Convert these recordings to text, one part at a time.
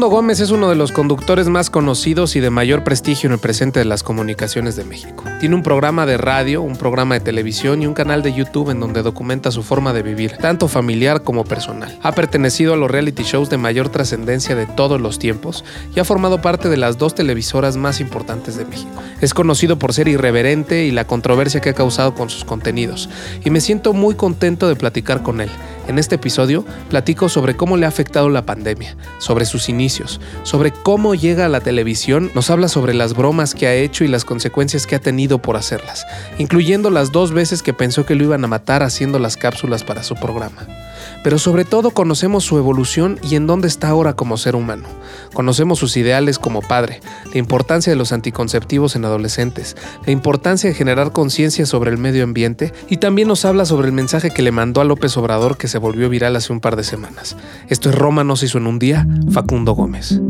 Facundo Gómez es uno de los conductores más conocidos y de mayor prestigio en el presente de las comunicaciones de México. Tiene un programa de radio, un programa de televisión y un canal de YouTube en donde documenta su forma de vivir, tanto familiar como personal. Ha pertenecido a los reality shows de mayor trascendencia de todos los tiempos y ha formado parte de las dos televisoras más importantes de México. Es conocido por ser irreverente y la controversia que ha causado con sus contenidos, y me siento muy contento de platicar con él. En este episodio platico sobre cómo le ha afectado la pandemia, sobre sus inicios, sobre cómo llega a la televisión, nos habla sobre las bromas que ha hecho y las consecuencias que ha tenido por hacerlas, incluyendo las dos veces que pensó que lo iban a matar haciendo las cápsulas para su programa pero sobre todo conocemos su evolución y en dónde está ahora como ser humano. Conocemos sus ideales como padre, la importancia de los anticonceptivos en adolescentes, la importancia de generar conciencia sobre el medio ambiente y también nos habla sobre el mensaje que le mandó a López Obrador que se volvió viral hace un par de semanas. Esto es Roma no se hizo en un día, Facundo Gómez.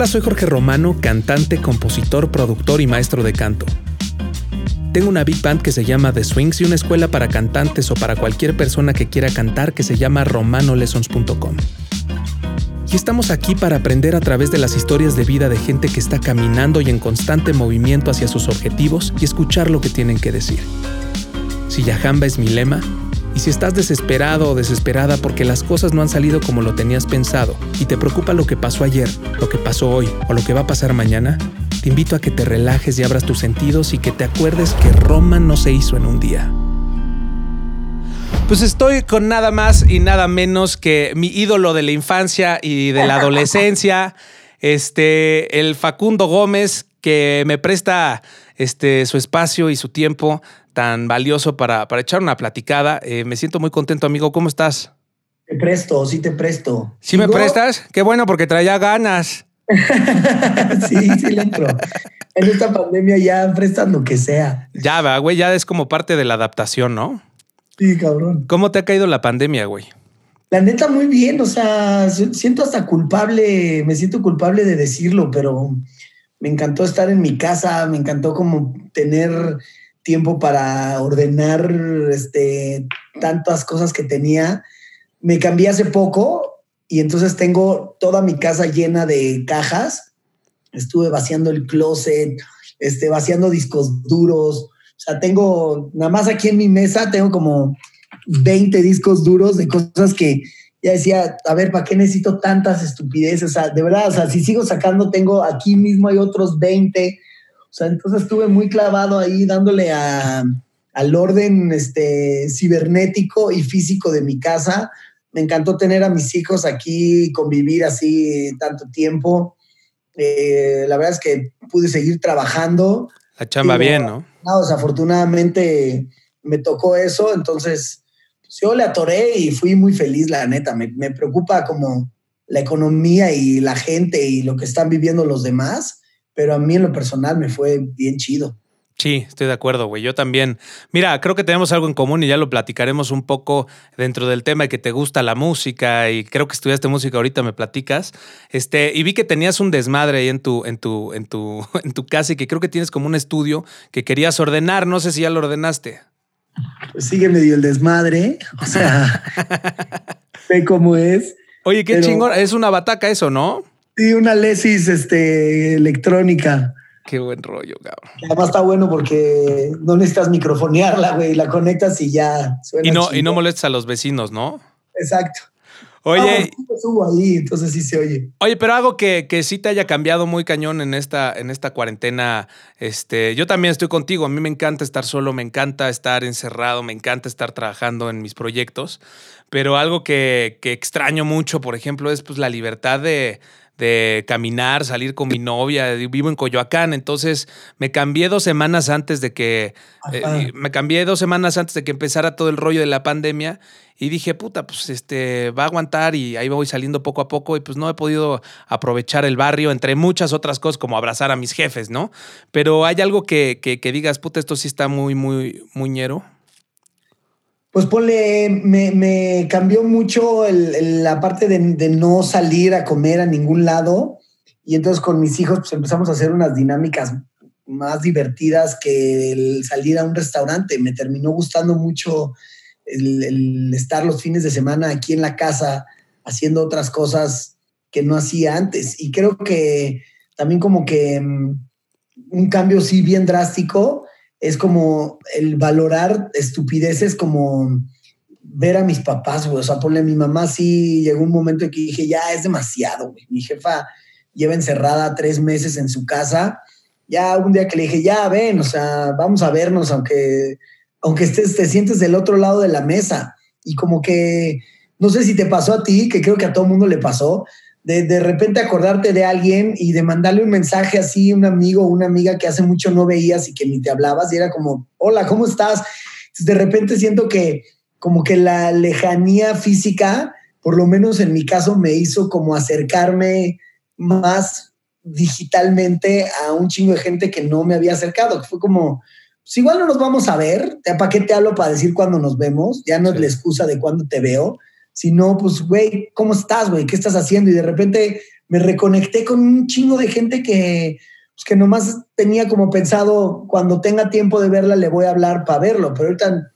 Hola, soy Jorge Romano, cantante, compositor, productor y maestro de canto. Tengo una big band que se llama The Swings y una escuela para cantantes o para cualquier persona que quiera cantar que se llama romanolessons.com. Y estamos aquí para aprender a través de las historias de vida de gente que está caminando y en constante movimiento hacia sus objetivos y escuchar lo que tienen que decir. Si Yahamba es mi lema, y si estás desesperado o desesperada porque las cosas no han salido como lo tenías pensado y te preocupa lo que pasó ayer, lo que pasó hoy o lo que va a pasar mañana, te invito a que te relajes y abras tus sentidos y que te acuerdes que Roma no se hizo en un día. Pues estoy con nada más y nada menos que mi ídolo de la infancia y de la adolescencia, este, el Facundo Gómez, que me presta este, su espacio y su tiempo tan valioso para, para echar una platicada. Eh, me siento muy contento, amigo. ¿Cómo estás? Te presto, sí te presto. ¿Sí me prestas? Qué bueno, porque traía ganas. sí, sí le entro. En esta pandemia ya prestan lo que sea. Ya, va, güey, ya es como parte de la adaptación, ¿no? Sí, cabrón. ¿Cómo te ha caído la pandemia, güey? La neta, muy bien. O sea, siento hasta culpable, me siento culpable de decirlo, pero me encantó estar en mi casa, me encantó como tener tiempo para ordenar este, tantas cosas que tenía. Me cambié hace poco y entonces tengo toda mi casa llena de cajas. Estuve vaciando el closet, este, vaciando discos duros. O sea, tengo, nada más aquí en mi mesa, tengo como 20 discos duros de cosas que ya decía, a ver, ¿para qué necesito tantas estupideces? O sea, de verdad, o sea, si sigo sacando, tengo aquí mismo hay otros 20 o sea, entonces estuve muy clavado ahí dándole al orden este, cibernético y físico de mi casa. Me encantó tener a mis hijos aquí, convivir así tanto tiempo. Eh, la verdad es que pude seguir trabajando. La chamba bien, ¿no? No, desafortunadamente me tocó eso, entonces pues, yo le atoré y fui muy feliz, la neta. Me, me preocupa como la economía y la gente y lo que están viviendo los demás pero a mí en lo personal me fue bien chido. Sí, estoy de acuerdo, güey. Yo también. Mira, creo que tenemos algo en común y ya lo platicaremos un poco dentro del tema de que te gusta la música y creo que estudiaste música ahorita, me platicas. Este, y vi que tenías un desmadre ahí en tu, en tu, en tu, en tu casa y que creo que tienes como un estudio que querías ordenar. No sé si ya lo ordenaste. Pues sigue medio el desmadre. O sea, ve cómo es. Oye, qué chingón. Es una bataca eso, ¿no? Sí, una lesis este, electrónica. Qué buen rollo, cabrón. Además está bueno porque no necesitas microfonearla, güey. La conectas y ya suena. Y no, y no molestas a los vecinos, ¿no? Exacto. Oye. subo ahí, entonces sí se oye. Oye, pero algo que, que, sí te haya cambiado muy cañón en esta, en esta cuarentena. Este, yo también estoy contigo. A mí me encanta estar solo, me encanta estar encerrado, me encanta estar trabajando en mis proyectos. Pero algo que, que extraño mucho, por ejemplo, es pues la libertad de, de caminar, salir con mi novia, vivo en Coyoacán, entonces me cambié dos semanas antes de que, eh, me cambié dos semanas antes de que empezara todo el rollo de la pandemia y dije, puta, pues este, va a aguantar y ahí voy saliendo poco a poco y pues no he podido aprovechar el barrio, entre muchas otras cosas como abrazar a mis jefes, ¿no? Pero hay algo que, que, que digas, puta, esto sí está muy, muy, muñero. Pues ponle, me, cambió mucho la parte de, no salir a comer a ningún lado. Y entonces con mis hijos pues empezamos a hacer unas dinámicas más divertidas que el salir a un restaurante. Me terminó gustando mucho el, estar los fines de semana aquí en la casa haciendo otras cosas que no hacía antes. Y creo que también como que mm, un cambio sí bien drástico es como el valorar estupideces como ver a mis papás, güey. O sea, ponle a mi mamá, sí, llegó un momento en que dije, ya es demasiado, güey. Mi jefa lleva encerrada tres meses en su casa. Ya un día que le dije, ya ven, o sea, vamos a vernos, aunque, aunque estés, te sientes del otro lado de la mesa. Y como que, no sé si te pasó a ti, que creo que a todo mundo le pasó, de, de repente acordarte de alguien y de mandarle un mensaje así, un amigo o una amiga que hace mucho no veías y que ni te hablabas y era como, hola, ¿cómo estás? de repente siento que como que la lejanía física, por lo menos en mi caso, me hizo como acercarme más digitalmente a un chingo de gente que no me había acercado. Fue como, pues igual no nos vamos a ver, ¿para qué te hablo para decir cuándo nos vemos? Ya no es la excusa de cuándo te veo, sino pues, güey, ¿cómo estás, güey? ¿Qué estás haciendo? Y de repente me reconecté con un chingo de gente que, pues, que nomás tenía como pensado, cuando tenga tiempo de verla le voy a hablar para verlo, pero ahorita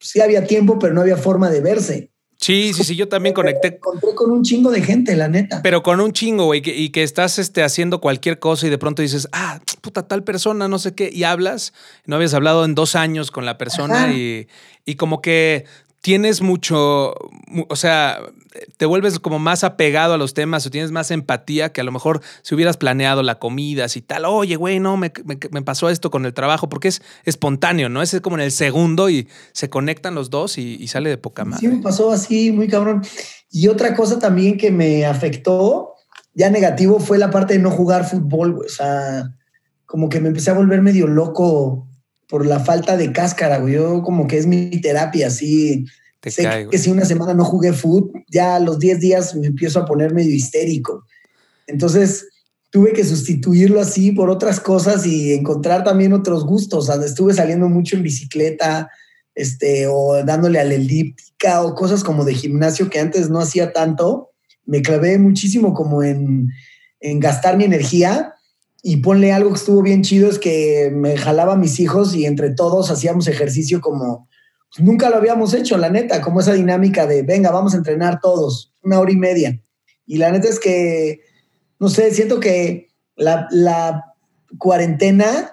sí había tiempo, pero no había forma de verse. Sí, sí, sí, yo también conecté. Me encontré con un chingo de gente, la neta. Pero con un chingo, güey, y que estás este, haciendo cualquier cosa y de pronto dices, ah, puta, tal persona, no sé qué, y hablas, no habías hablado en dos años con la persona y, y, como que tienes mucho, o sea, te vuelves como más apegado a los temas o tienes más empatía que a lo mejor si hubieras planeado la comida, así tal, oye, güey, no, me, pasó esto con el trabajo, porque es espontáneo, ¿no? Es como en el segundo y se conectan los dos y, sale de poca madre. Sí, me pasó así, muy cabrón. Y otra cosa también que me afectó, ya negativo, fue la parte de no jugar fútbol, O sea, como que me empecé a volver medio loco por la falta de cáscara, güey. Yo como que es mi terapia, así sé que si una semana no jugué fútbol, ya a los 10 días me empiezo a poner medio histérico. Entonces tuve que sustituirlo así por otras cosas y encontrar también otros gustos. O estuve saliendo mucho en bicicleta, este, o dándole a la elíptica o cosas como de gimnasio que antes no hacía tanto. Me clavé muchísimo como en, en gastar mi energía y ponle algo que estuvo bien chido es que me jalaba a mis hijos y entre todos hacíamos ejercicio como nunca lo habíamos hecho, la neta, como esa dinámica de, venga, vamos a entrenar todos, una hora y media. Y la neta es que, no sé, siento que la, cuarentena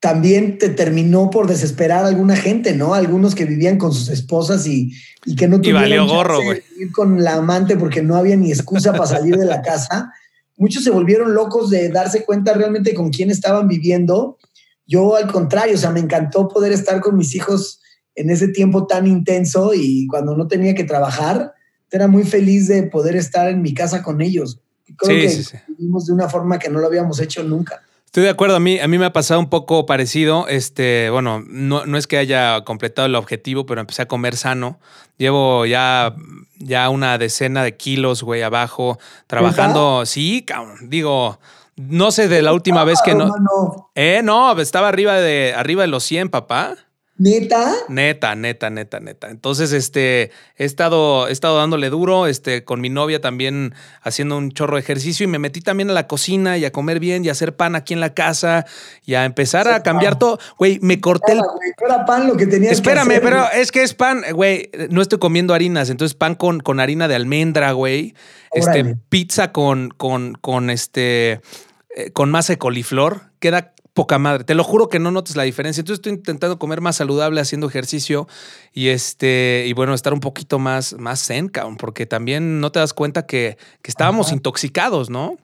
también te terminó por desesperar a alguna gente, ¿no? Algunos que vivían con sus esposas y, que no tuvieron que ir con la amante porque no había ni excusa para salir de la casa. Muchos se volvieron locos de darse cuenta realmente con quién estaban viviendo. Yo al contrario, o sea, me encantó poder estar con mis hijos en ese tiempo tan intenso y cuando no tenía que trabajar, era muy feliz de poder estar en mi casa con ellos. Creo que vivimos de una forma que no lo habíamos hecho nunca. Estoy de acuerdo, a mí, a mí me ha pasado un poco parecido. Este, bueno, no, no es que haya completado el objetivo, pero empecé a comer sano. Llevo ya, ya una decena de kilos, güey, abajo, trabajando. Sí, cabrón. Digo, no sé de la última vez que no. Eh, no, estaba arriba de, arriba de los 100, papá. ¿Neta? Neta, neta, neta, neta. Entonces, este, he estado, he estado dándole duro, este, con mi novia también haciendo un chorro de ejercicio y me metí también a la cocina y a comer bien y a hacer pan aquí en la casa y a empezar a cambiar todo. Güey, me corté el... Era pan lo que tenía Espérame, pero es que es pan, güey, no estoy comiendo harinas, entonces pan con, con harina de almendra, güey. Este, pizza con, con, con este, eh, con masa de coliflor. Queda poca madre. Te lo juro que no notes la diferencia. Entonces estoy intentando comer más saludable haciendo ejercicio y este y bueno, estar un poquito más más zen, porque también no te das cuenta que, estábamos intoxicados, ¿no?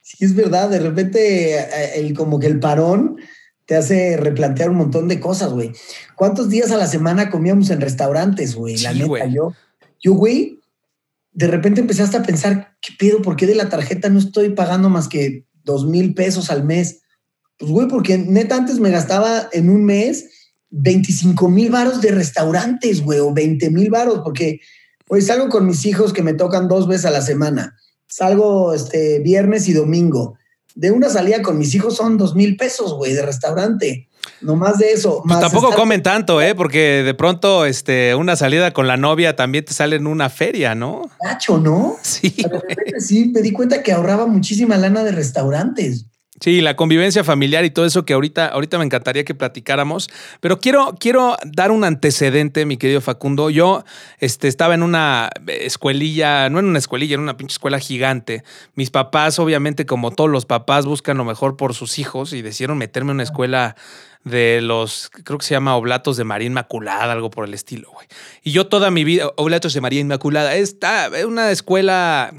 Sí, es verdad, de repente eh, el como que el parón te hace replantear un montón de cosas, güey. ¿Cuántos días a la semana comíamos en restaurantes, güey? la neta, yo yo güey, de repente empezaste a pensar, ¿qué pedo? ¿Por qué de la tarjeta no estoy pagando más que dos mil pesos al mes? Pues, güey, porque neta antes me gastaba en un mes 25 mil varos de restaurantes, güey, o 20 mil varos, porque, salgo con mis hijos que me tocan dos veces a la semana. Salgo este viernes y domingo. De una salida con mis hijos son dos mil pesos, güey, de restaurante. No más de eso. Pues tampoco comen tanto, ¿eh? Porque de pronto este, una salida con la novia también te sale en una feria, ¿no? Nacho, ¿no? Sí. sí, me di cuenta que ahorraba muchísima lana de restaurantes. Sí, la convivencia familiar y todo eso que ahorita, ahorita me encantaría que platicáramos. Pero quiero, quiero dar un antecedente, mi querido Facundo. Yo este, estaba en una escuelilla, no en una escuelilla, en una pinche escuela gigante. Mis papás, obviamente, como todos los papás, buscan lo mejor por sus hijos y decidieron meterme en una escuela de los, creo que se llama Oblatos de María Inmaculada, algo por el estilo, güey. Y yo toda mi vida, Oblatos de María Inmaculada, está una escuela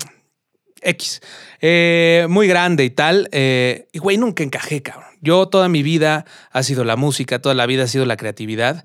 X, eh, muy grande y tal. Eh, y güey, nunca encajé, cabrón. Yo toda mi vida ha sido la música, toda la vida ha sido la creatividad.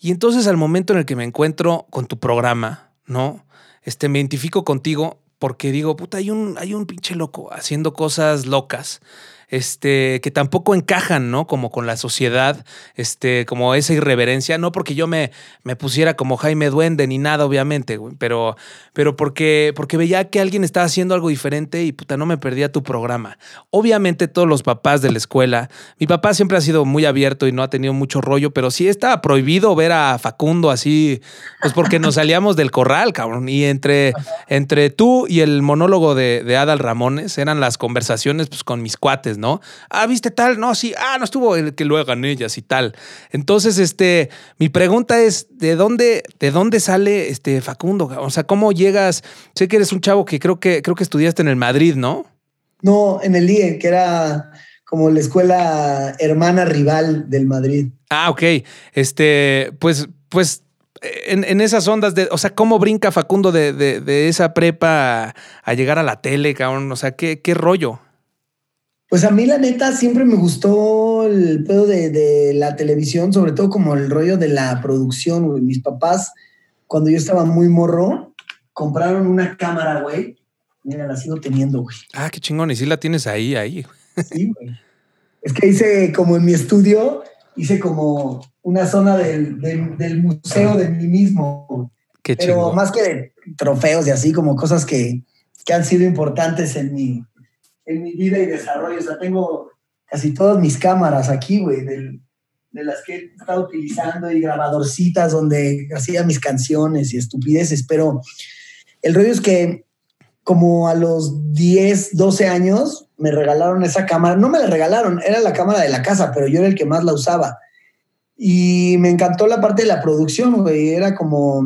Y entonces al momento en el que me encuentro con tu programa, ¿no? Este, me identifico contigo porque digo, puta, hay un, hay un pinche loco haciendo cosas locas este, que tampoco encajan, ¿no? Como con la sociedad, este, como esa irreverencia, no porque yo me, me pusiera como Jaime Duende ni nada, obviamente, pero, pero porque, porque veía que alguien estaba haciendo algo diferente y puta, no me perdía tu programa. Obviamente todos los papás de la escuela, mi papá siempre ha sido muy abierto y no ha tenido mucho rollo, pero sí estaba prohibido ver a Facundo así, pues porque nos salíamos del corral, cabrón, y entre, entre tú y el monólogo de, de Adal Ramones eran las conversaciones pues, con mis cuates, ¿no? Ah, viste tal, no, sí, ah, no estuvo el que lo hagan ellas y tal. Entonces, este, mi pregunta es, ¿de dónde, de dónde sale este Facundo? O sea, ¿cómo llegas? Sé que eres un chavo que creo que, creo que estudiaste en el Madrid, ¿no? No, en el IE, que era como la escuela hermana rival del Madrid. Ah, ok. Este, pues, pues en, esas ondas de, o sea, ¿cómo brinca Facundo de, esa prepa a, llegar a la tele, cabrón? O sea, ¿qué, qué rollo? Pues a mí la neta siempre me gustó el pedo de, la televisión, sobre todo como el rollo de la producción, güey. Mis papás, cuando yo estaba muy morro, compraron una cámara, güey. Mira, la sigo teniendo, güey. Ah, qué chingón. Y sí la tienes ahí, ahí. Sí, güey. Es que hice como en mi estudio, hice como una zona del, museo de mí mismo. Qué Pero más que de trofeos y así, como cosas que, que han sido importantes en mi, en mi vida y desarrollo. O sea, tengo casi todas mis cámaras aquí, güey, de, las que he estado utilizando y grabadorcitas donde hacía mis canciones y estupideces, pero el rollo es que como a los 10, 12 años me regalaron esa cámara, no me la regalaron, era la cámara de la casa, pero yo era el que más la usaba. Y me encantó la parte de la producción, güey, era como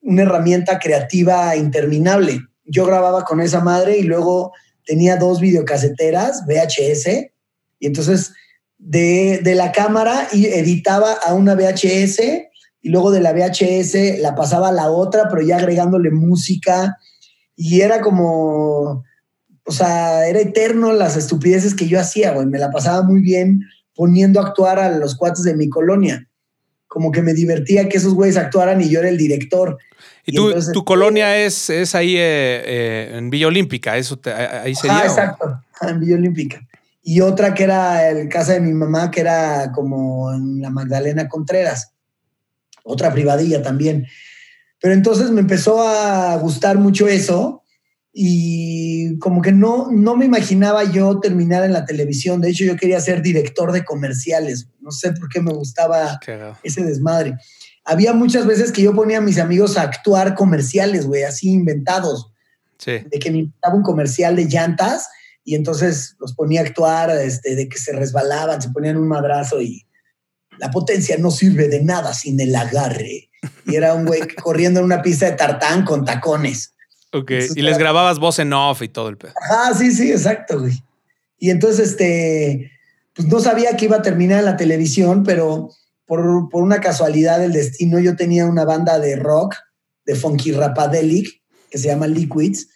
una herramienta creativa interminable. Yo grababa con esa madre y luego tenía dos videocaseteras VHS y entonces de, la cámara y editaba a una VHS y luego de la VHS la pasaba a la otra, pero ya agregándole música y era como, o sea, era eterno las estupideces que yo hacía, güey, me la pasaba muy bien poniendo a actuar a los cuates de mi colonia. Como que me divertía que esos güeyes actuaran y yo era el director. Y, tu colonia es, es ahí eh, eh, en Villa Olímpica, eso ahí sería. Ah, exacto, en Villa Olímpica. Y otra que era el casa de mi mamá, que era como en la Magdalena Contreras. Otra privadilla también. Pero entonces me empezó a gustar mucho eso y como que no, no me imaginaba yo terminar en la televisión. De hecho, yo quería ser director de comerciales. No sé por qué me gustaba ese desmadre había muchas veces que yo ponía a mis amigos a actuar comerciales, güey, así inventados. Sí. De que me inventaba un comercial de llantas y entonces los ponía a actuar, este, de que se resbalaban, se ponían un madrazo y la potencia no sirve de nada sin el agarre. Y era un güey corriendo en una pista de tartán con tacones. Ok, y les grababas voz en off y todo el pedo. Ah, sí, sí, exacto, güey. Y entonces, este, pues no sabía que iba a terminar en la televisión, pero por, una casualidad del destino, yo tenía una banda de rock, de funky rapadelic, que se llama Liquids,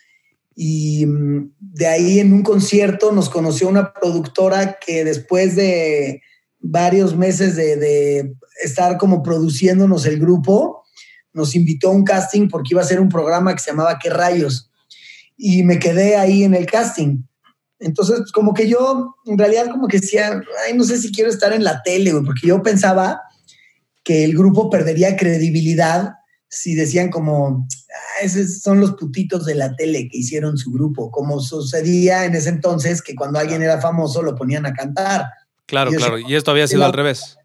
y mm, de ahí en un concierto nos conoció una productora que después de varios meses de, de estar como produciéndonos el grupo, nos invitó a un casting porque iba a ser un programa que se llamaba ¿Qué rayos? Y me quedé ahí en el casting. Entonces, pues, como que yo, en realidad, como que decía, ay, no sé si quiero estar en la tele, güey, porque yo pensaba que el grupo perdería credibilidad si decían como, ah, esos son los putitos de la tele que hicieron su grupo, como sucedía en ese entonces que cuando alguien era famoso lo ponían a cantar. Claro, claro, y esto había sido al revés.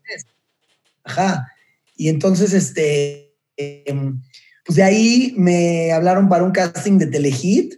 Ajá. Y entonces, este, em, pues de ahí me hablaron para un casting de Telehit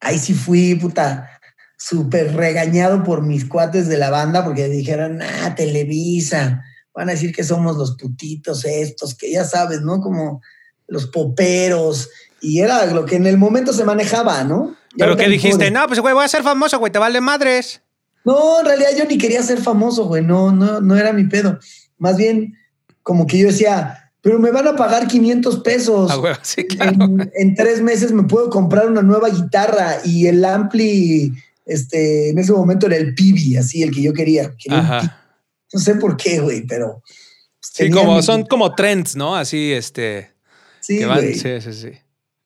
ahí sí fui, puta, súper regañado por mis cuates de la banda porque dijeron, ah, Televisa, van a decir que somos los putitos estos, que ya sabes, ¿no? Como los poperos. Y era lo que en el momento se manejaba, ¿no? Pero que dijiste, no, pues güey, voy a ser famoso, güey, te vale madres. No, en realidad yo ni quería ser famoso, güey, no, no, no era mi pedo. Más bien, como que yo decía, pero me van a pagar 500 pesos. Ah, sí, claro. en, en, tres meses me puedo comprar una nueva guitarra y el ampli, este, en ese momento era el Pibi, así, el que yo quería. quería no sé por qué, güey, pero. Sí, como, son como trends, ¿no? Así, este. Sí, sí, sí, sí.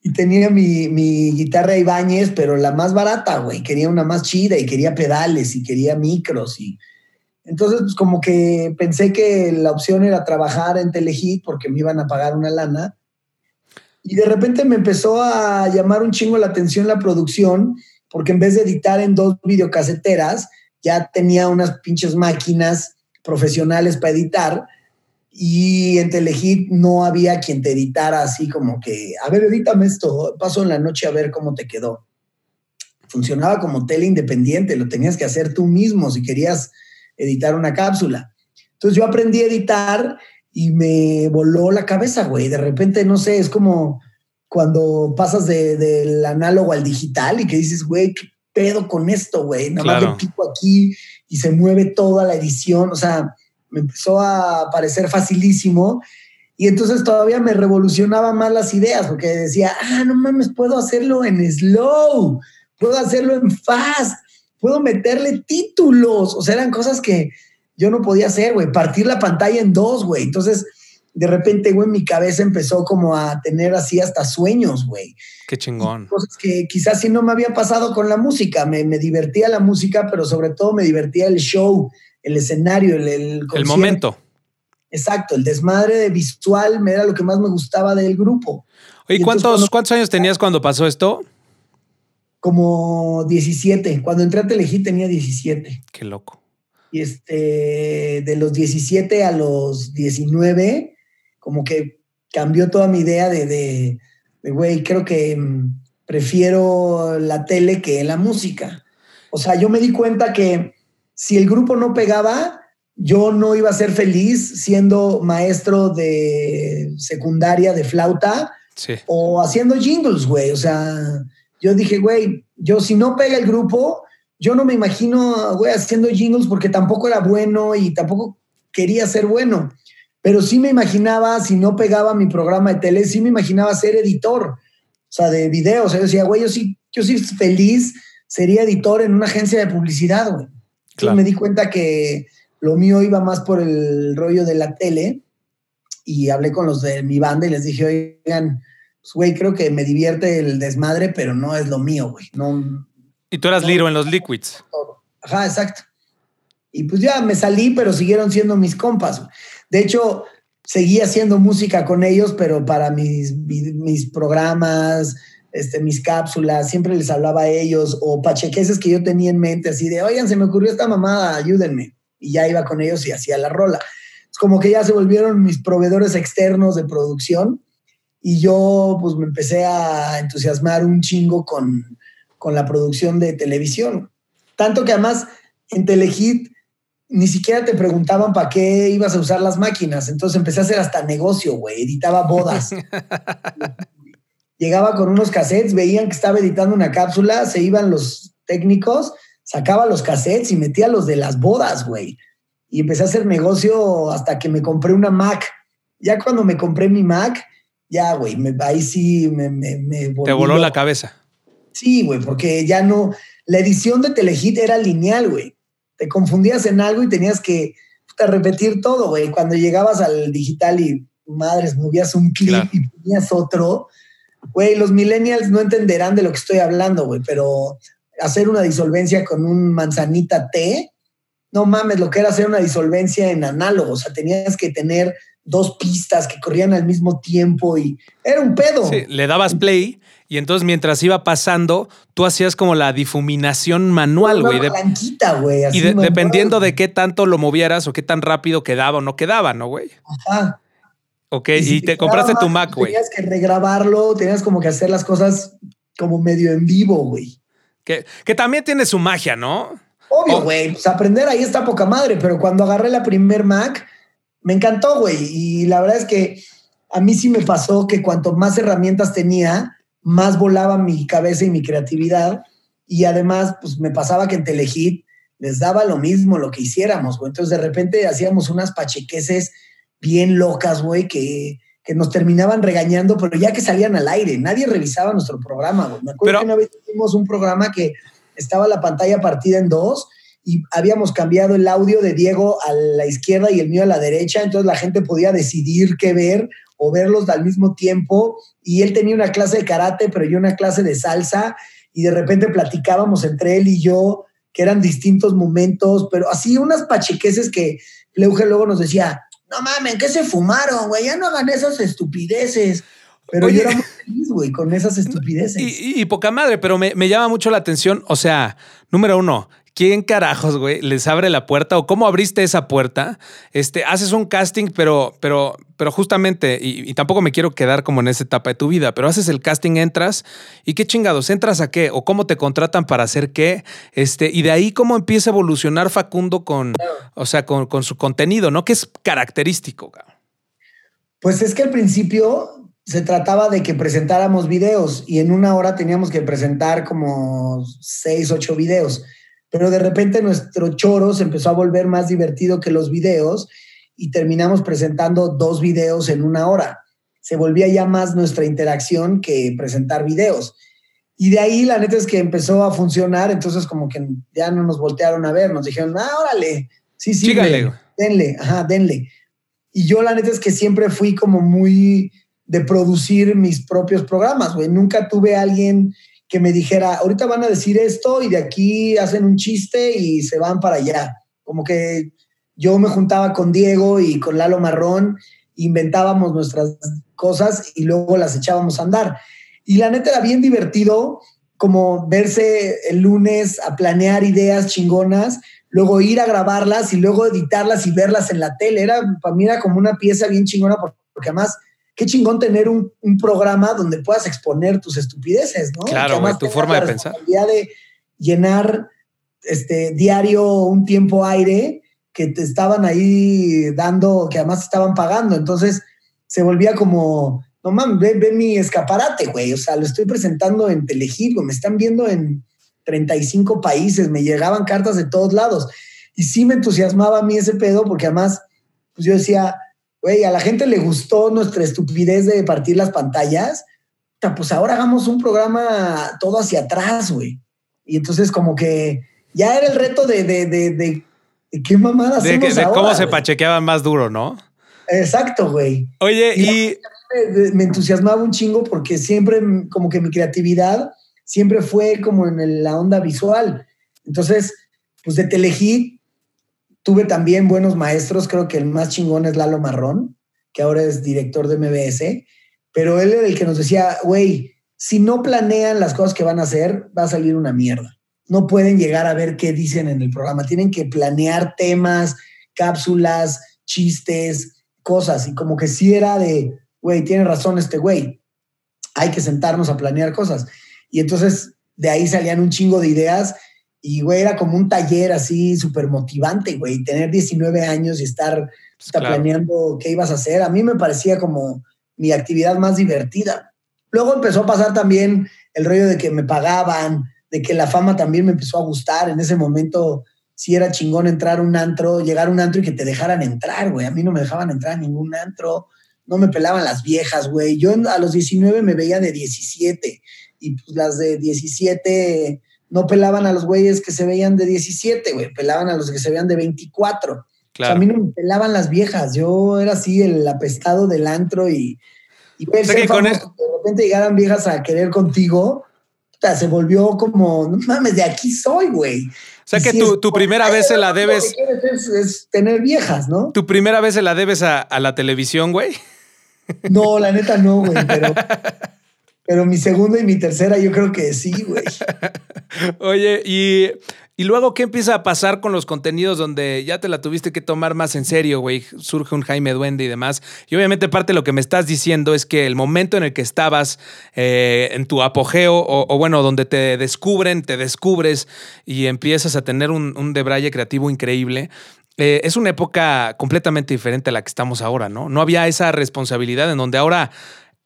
Y tenía mi, mi guitarra Ibáñez, pero la más barata, güey. Quería una más chida y quería pedales y quería micros. Y entonces, pues como que pensé que la opción era trabajar en Telehit porque me iban a pagar una lana. Y de repente me empezó a llamar un chingo la atención la producción, porque en vez de editar en dos videocaseteras, ya tenía unas pinches máquinas profesionales para editar y en Telehit no había quien te editara así como que, a ver, edítame esto, paso en la noche a ver cómo te quedó. Funcionaba como tele independiente, lo tenías que hacer tú mismo si querías editar una cápsula. Entonces yo aprendí a editar y me voló la cabeza, güey. De repente, no sé, es como cuando pasas del de, análogo al digital y que dices, güey, ¿qué pedo con esto, güey? Nada claro. más le pico aquí y se mueve toda la edición. O sea, me empezó a parecer facilísimo y entonces todavía me revolucionaba más las ideas porque decía, ah, no mames, puedo hacerlo en slow, puedo hacerlo en fast, puedo meterle títulos, o sea, eran cosas que yo no podía hacer, güey, partir la pantalla en dos, güey. Entonces, de repente, güey, mi cabeza empezó como a tener así hasta sueños, güey. Qué chingón. Cosas que quizás sí no me había pasado con la música. Me, me divertía la música, pero sobre todo me divertía el show, el escenario, el, el, el momento. Exacto, el desmadre de visual me era lo que más me gustaba del grupo. Oye, ¿cuántos, cuando, ¿cuántos años tenías cuando pasó esto? Como 17. Cuando entré a Telehit tenía 17. Qué loco. Y este, de los 17 a los 19, como que cambió toda mi idea de, de, de güey, creo que mm, prefiero la tele que la música. O sea, yo me di cuenta que si el grupo no pegaba, yo no iba a ser feliz siendo maestro de secundaria de flauta sí. o haciendo jingles, güey. O sea, yo dije, güey, yo si no pega el grupo, yo no me imagino, güey, haciendo jingles porque tampoco era bueno y tampoco quería ser bueno. Pero sí me imaginaba, si no pegaba mi programa de tele, sí me imaginaba ser editor, o sea, de videos. O sea, yo decía, güey, yo sí, yo sí feliz sería editor en una agencia de publicidad, güey. Claro. me di cuenta que lo mío iba más por el rollo de la tele y hablé con los de mi banda y les dije, oigan, pues, güey, creo que me divierte el desmadre, pero no es lo mío, güey. No, y tú eras no, Liro en los Liquids. Ajá, exacto. Y pues ya me salí, pero siguieron siendo mis compas. De hecho, seguí haciendo música con ellos, pero para mis, mis programas, este, mis cápsulas, siempre les hablaba a ellos, o pachequeses que yo tenía en mente, así de, oigan, se me ocurrió esta mamada, ayúdenme. Y ya iba con ellos y hacía la rola. Es como que ya se volvieron mis proveedores externos de producción y yo pues me empecé a entusiasmar un chingo con, con la producción de televisión. Tanto que además en Telehit ni siquiera te preguntaban para qué ibas a usar las máquinas. Entonces empecé a hacer hasta negocio, güey. Editaba bodas. llegaba con unos cassettes, veían que estaba editando una cápsula, se iban los técnicos, sacaba los cassettes y metía los de las bodas, güey. Y empecé a hacer negocio hasta que me compré una Mac. Ya cuando me compré mi Mac, ya, güey, ahí sí me, me, me Te voló la cabeza. Sí, güey, porque ya no. La edición de Telehit era lineal, güey. Te confundías en algo y tenías que puta, repetir todo, güey. Cuando llegabas al digital y madres, movías un clip claro. y ponías otro, güey, los millennials no entenderán de lo que estoy hablando, güey, pero hacer una disolvencia con un manzanita T, no mames, lo que era hacer una disolvencia en análogo, o sea, tenías que tener dos pistas que corrían al mismo tiempo y era un pedo. Sí, le dabas play y entonces mientras iba pasando, tú hacías como la difuminación manual, güey. De, blanquita, güey. Y de, dependiendo de qué tanto lo movieras o qué tan rápido quedaba o no quedaba, ¿no, güey? Ajá. Ok, y, si y te, te compraste tu Mac, güey. Tenías que regrabarlo, tenías como que hacer las cosas como medio en vivo, güey. Que, que también tiene su magia, ¿no? Obvio, Oh. güey. Pues aprender ahí está poca madre, pero cuando agarré la primer Mac, me encantó, güey. Y la verdad es que a mí sí me pasó que cuanto más herramientas tenía, más volaba mi cabeza y mi creatividad. Y además, pues me pasaba que en Telehit les daba lo mismo lo que hiciéramos, güey. Entonces de repente hacíamos unas pachequeses bien locas, güey, que, que nos terminaban regañando, pero ya que salían al aire, nadie revisaba nuestro programa, güey. Me acuerdo Pero- que una vez hicimos un programa que estaba la pantalla partida en dos y habíamos cambiado el audio de Diego a la izquierda y el mío a la derecha, entonces la gente podía decidir qué ver o verlos al mismo tiempo y él tenía una clase de karate, pero yo una clase de salsa y de repente platicábamos entre él y yo que eran distintos momentos, pero así unas pachequeses que Leuge luego nos decía, no mamen, ¿qué se fumaron, güey? Ya no hagan esas estupideces. Pero Oye. yo era muy feliz, güey, con esas estupideces. Y, y- y poca madre, pero me, me llama mucho la atención. O sea, número uno, ¿quién carajos, güey, les abre la puerta o cómo abriste esa puerta? Este, haces un casting, pero, pero, pero justamente, y, tampoco me quiero quedar como en esa etapa de tu vida, pero haces el casting, entras y qué chingados, entras a qué o cómo te contratan para hacer qué, este, y de ahí cómo empieza a evolucionar Facundo con, o sea, con, con su contenido, ¿no? Que es característico. Pues es que al principio se trataba de que presentáramos videos y en una hora teníamos que presentar como seis, ocho videos. Pero de repente nuestro choro se empezó a volver más divertido que los videos y terminamos presentando dos videos en una hora. Se volvía ya más nuestra interacción que presentar videos. Y de ahí la neta es que empezó a funcionar, entonces como que ya no nos voltearon a ver, nos dijeron, ah, órale, sí, sí, güey. denle, ajá, denle. Y yo la neta es que siempre fui como muy de producir mis propios programas, güey. Nunca tuve a alguien que me dijera, ahorita van a decir esto y de aquí hacen un chiste y se van para allá. Como que yo me juntaba con Diego y con Lalo Marrón, inventábamos nuestras cosas y luego las echábamos a andar. Y la neta era bien divertido como verse el lunes a planear ideas chingonas, luego ir a grabarlas y luego editarlas y verlas en la tele. Era, para mí era como una pieza bien chingona por- porque además, qué chingón tener un, un programa donde puedas exponer tus estupideces, ¿no? Claro, güey, tu forma la de pensar. responsabilidad de llenar este diario un tiempo aire que te estaban ahí dando, que además estaban pagando. Entonces se volvía como, no mames, ve, ve mi escaparate, güey. O sea, lo estoy presentando en Telehit, me están viendo en 35 países, me llegaban cartas de todos lados. Y sí me entusiasmaba a mí ese pedo, porque además, pues yo decía, güey, a la gente le gustó nuestra estupidez de partir las pantallas. Pues ahora hagamos un programa todo hacia atrás, güey. Y entonces como que ya era el reto de, de, de, de, de qué mamada que- hacemos de cómo ahora, se pachequeaban más duro, ¿no? Exacto, güey. Oye, Y- y Me, me entusiasmaba un chingo porque siempre, mm, como que mi creatividad siempre fue como en el- la onda visual. Entonces, pues de Telehit tuve también buenos maestros. Creo que el más chingón es Lalo Marrón, que ahora es director de MBS. Pero él era el que nos decía, güey, si no planean las cosas que van a hacer, va a salir una mierda. No pueden llegar a ver qué dicen en el programa. Tienen que planear temas, cápsulas, chistes, cosas. Y como que sí era de, güey, tiene razón este güey. Hay que sentarnos a planear cosas. Y entonces de ahí salían un chingo de ideas. Y, güey, era como un taller así súper motivante, güey. Tener 19 años y estar está claro. planeando qué ibas a hacer. A mí me parecía como mi actividad más divertida. Luego empezó a pasar también el rollo de que me pagaban, de que la fama también me empezó a gustar. En ese momento sí era chingón entrar a un antro, llegar a un antro y que te dejaran entrar, güey. A mí no me dejaban entrar a ningún antro, no me pelaban las viejas, güey. Yo a los 19 me veía de 17 y pues las de 17 no pelaban a los güeyes que se veían de 17, güey, pelaban a los que se veían de 24. O sea, claro. a mí no me pelaban las viejas. Yo era así el apestado del antro y, y O sea ser que con que de repente llegaran viejas a querer contigo, se volvió como, no mames, de aquí soy, güey. O sea Y que tu, tu primera vez se lo la debes, que quieres Es, es tener viejas, ¿no? tu primera vez se la debes a, a la televisión, güey. No, la neta no, güey, pero, pero mi segunda y mi tercera yo creo que sí, güey. Oye, y, y, luego, ¿qué empieza a pasar con los contenidos donde ya te la tuviste que tomar más en serio, güey? Surge un Jaime Duende y demás. Y obviamente parte de lo que me estás diciendo es que el momento en el que estabas eh, en tu apogeo, o, bueno, donde te descubren, te descubres y empiezas a tener un, un debraye creativo increíble, eh, es una época completamente diferente a la que estamos ahora, ¿no? No había esa responsabilidad en donde ahora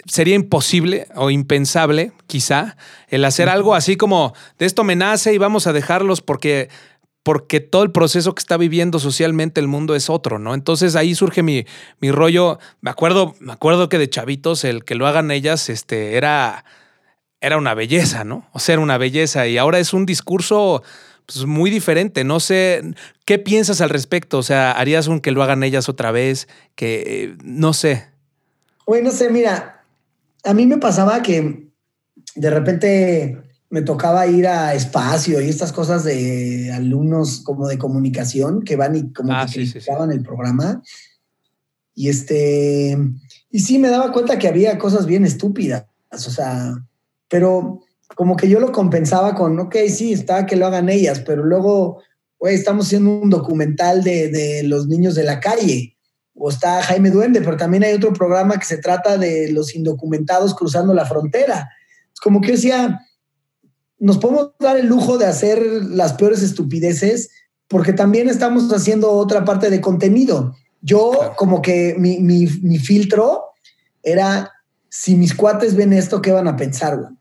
sería imposible o impensable, quizá, el hacer algo así como de esto me nace y vamos a dejarlos porque porque todo el proceso que está viviendo socialmente el mundo es otro, ¿no? Entonces ahí surge mi, mi rollo. Me acuerdo, me acuerdo que de chavitos el que lo hagan ellas este, era, era una belleza, ¿no? O sea, era una belleza. Y ahora es un discurso pues, muy diferente. No sé, ¿qué piensas al respecto? O sea, ¿harías un que lo hagan ellas otra vez? Que no sé. Güey, no sé, mira, a mí me pasaba que de repente me tocaba ir a espacio y estas cosas de alumnos como de comunicación que van y como ah, que criticaban el programa. Y este, y sí me daba cuenta que había cosas bien estúpidas, o sea, pero como que yo lo compensaba con, ok, sí, está que lo hagan ellas, pero luego, güey, estamos haciendo un documental de, de los niños de la calle o está Jaime Duende, pero también hay otro programa que se trata de los indocumentados cruzando la frontera. Es como que yo decía, nos podemos dar el lujo de hacer las peores estupideces porque también estamos haciendo otra parte de contenido. Yo como que mi, mi, mi filtro era, si mis cuates ven esto, ¿qué van a pensar? Güey?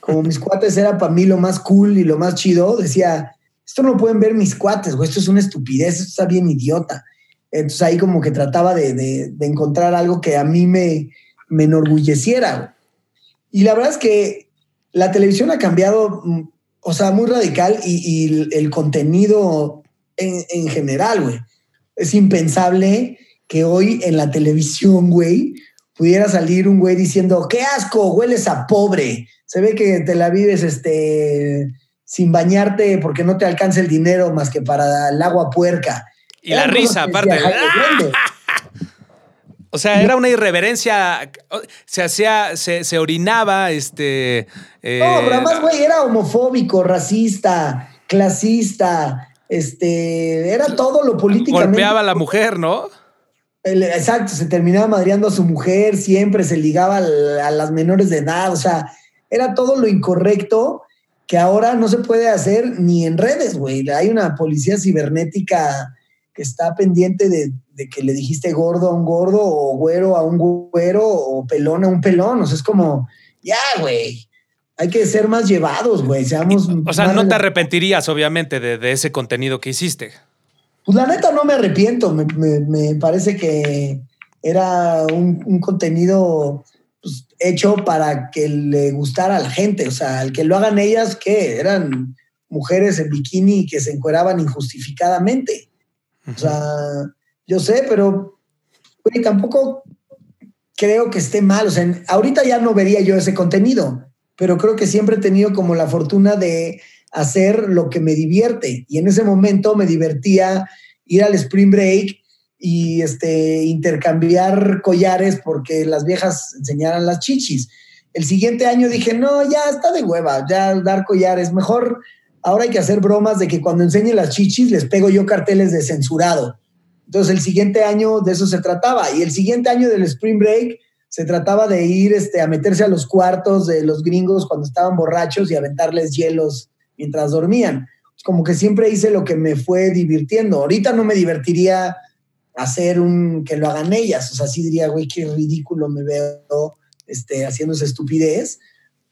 Como mis cuates era para mí lo más cool y lo más chido, decía, esto no lo pueden ver mis cuates, güey, esto es una estupidez, esto está bien idiota. Entonces ahí como que trataba de, encontrar algo que a mí me, me enorgulleciera. Y la verdad es que la televisión ha cambiado, mm, o sea, muy radical y, el contenido en, en general, güey. Es impensable que hoy en la televisión, güey, pudiera salir un güey diciendo, qué asco, hueles a pobre. Se ve que te la vives este, sin bañarte porque no te alcanza el dinero más que para el agua puerca. Y la risa, aparte. O sea, era una irreverencia. Se hacía, se, orinaba, este. Eh, no, pero además, güey, era homofóbico, racista, clasista. Este. Era todo lo políticamente. Golpeaba a la mujer, ¿no? exacto, se terminaba madreando a su mujer, siempre se ligaba a las menores de edad. O sea, era todo lo incorrecto que ahora no se puede hacer ni en redes, güey. Hay una policía cibernética que está pendiente de, que le dijiste gordo a un gordo o güero a un güero o pelón a un pelón. O sea, es como, ya, güey, hay que ser más llevados, güey. Seamos. O sea, no te arrepentirías, obviamente, de, ese contenido que hiciste. Pues la neta no me arrepiento. Me, parece que era un, contenido pues, hecho para que le gustara a la gente. O sea, el que lo hagan ellas, que eran mujeres en bikini que se encueraban injustificadamente. O sea, yo sé, pero tampoco creo que esté mal. O sea, ahorita ya no vería yo ese contenido, pero creo que siempre he tenido como la fortuna de hacer lo que me divierte. Y en ese momento me divertía ir al Spring Break y este, intercambiar collares porque las viejas enseñaran las chichis. El siguiente año dije, no, ya está de hueva, ya dar collares, mejor ahora hay que hacer bromas de que cuando enseñe las chichis les pego yo carteles de censurado. Entonces el siguiente año de eso se trataba y el siguiente año del Spring Break se trataba de ir este, a meterse a los cuartos de los gringos cuando estaban borrachos y aventarles hielos mientras dormían. Como que siempre hice lo que me fue divirtiendo. Ahorita no me divertiría hacer un que lo hagan ellas. O sea, sí diría, güey, qué ridículo me veo este, haciendo esa estupidez.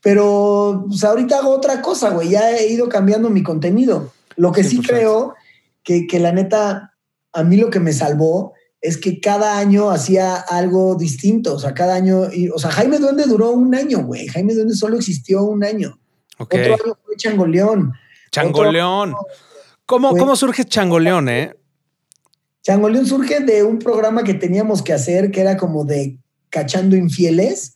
Pero pues, ahorita hago otra cosa, güey. Ya he ido cambiando mi contenido. Lo que sí creo que, que la neta, a mí lo que me salvó es que cada año hacía algo distinto. O sea, cada año. Y, o sea, Jaime Duende duró un año, güey. Jaime Duende solo existió un año. Otro año fue Changoleón. Changoleón. ¿Cómo, ¿Cómo surge Changoleón, eh? Changoleón surge de un programa que teníamos que hacer que era como de cachando infieles,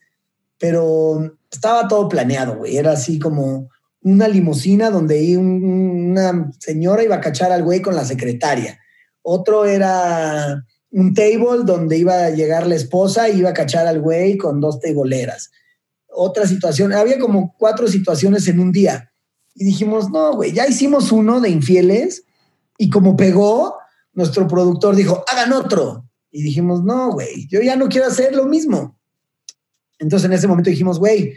pero estaba todo planeado, güey. Era así como una limusina donde una señora iba a cachar al güey con la secretaria. Otro era un table donde iba a llegar la esposa y iba a cachar al güey con dos tableeras. otra situación. Había como cuatro situaciones en un día. Y dijimos, no, güey, ya hicimos uno de infieles y como pegó, nuestro productor dijo, hagan otro. Y dijimos, no, güey, yo ya no quiero hacer lo mismo. Entonces en ese momento dijimos, güey,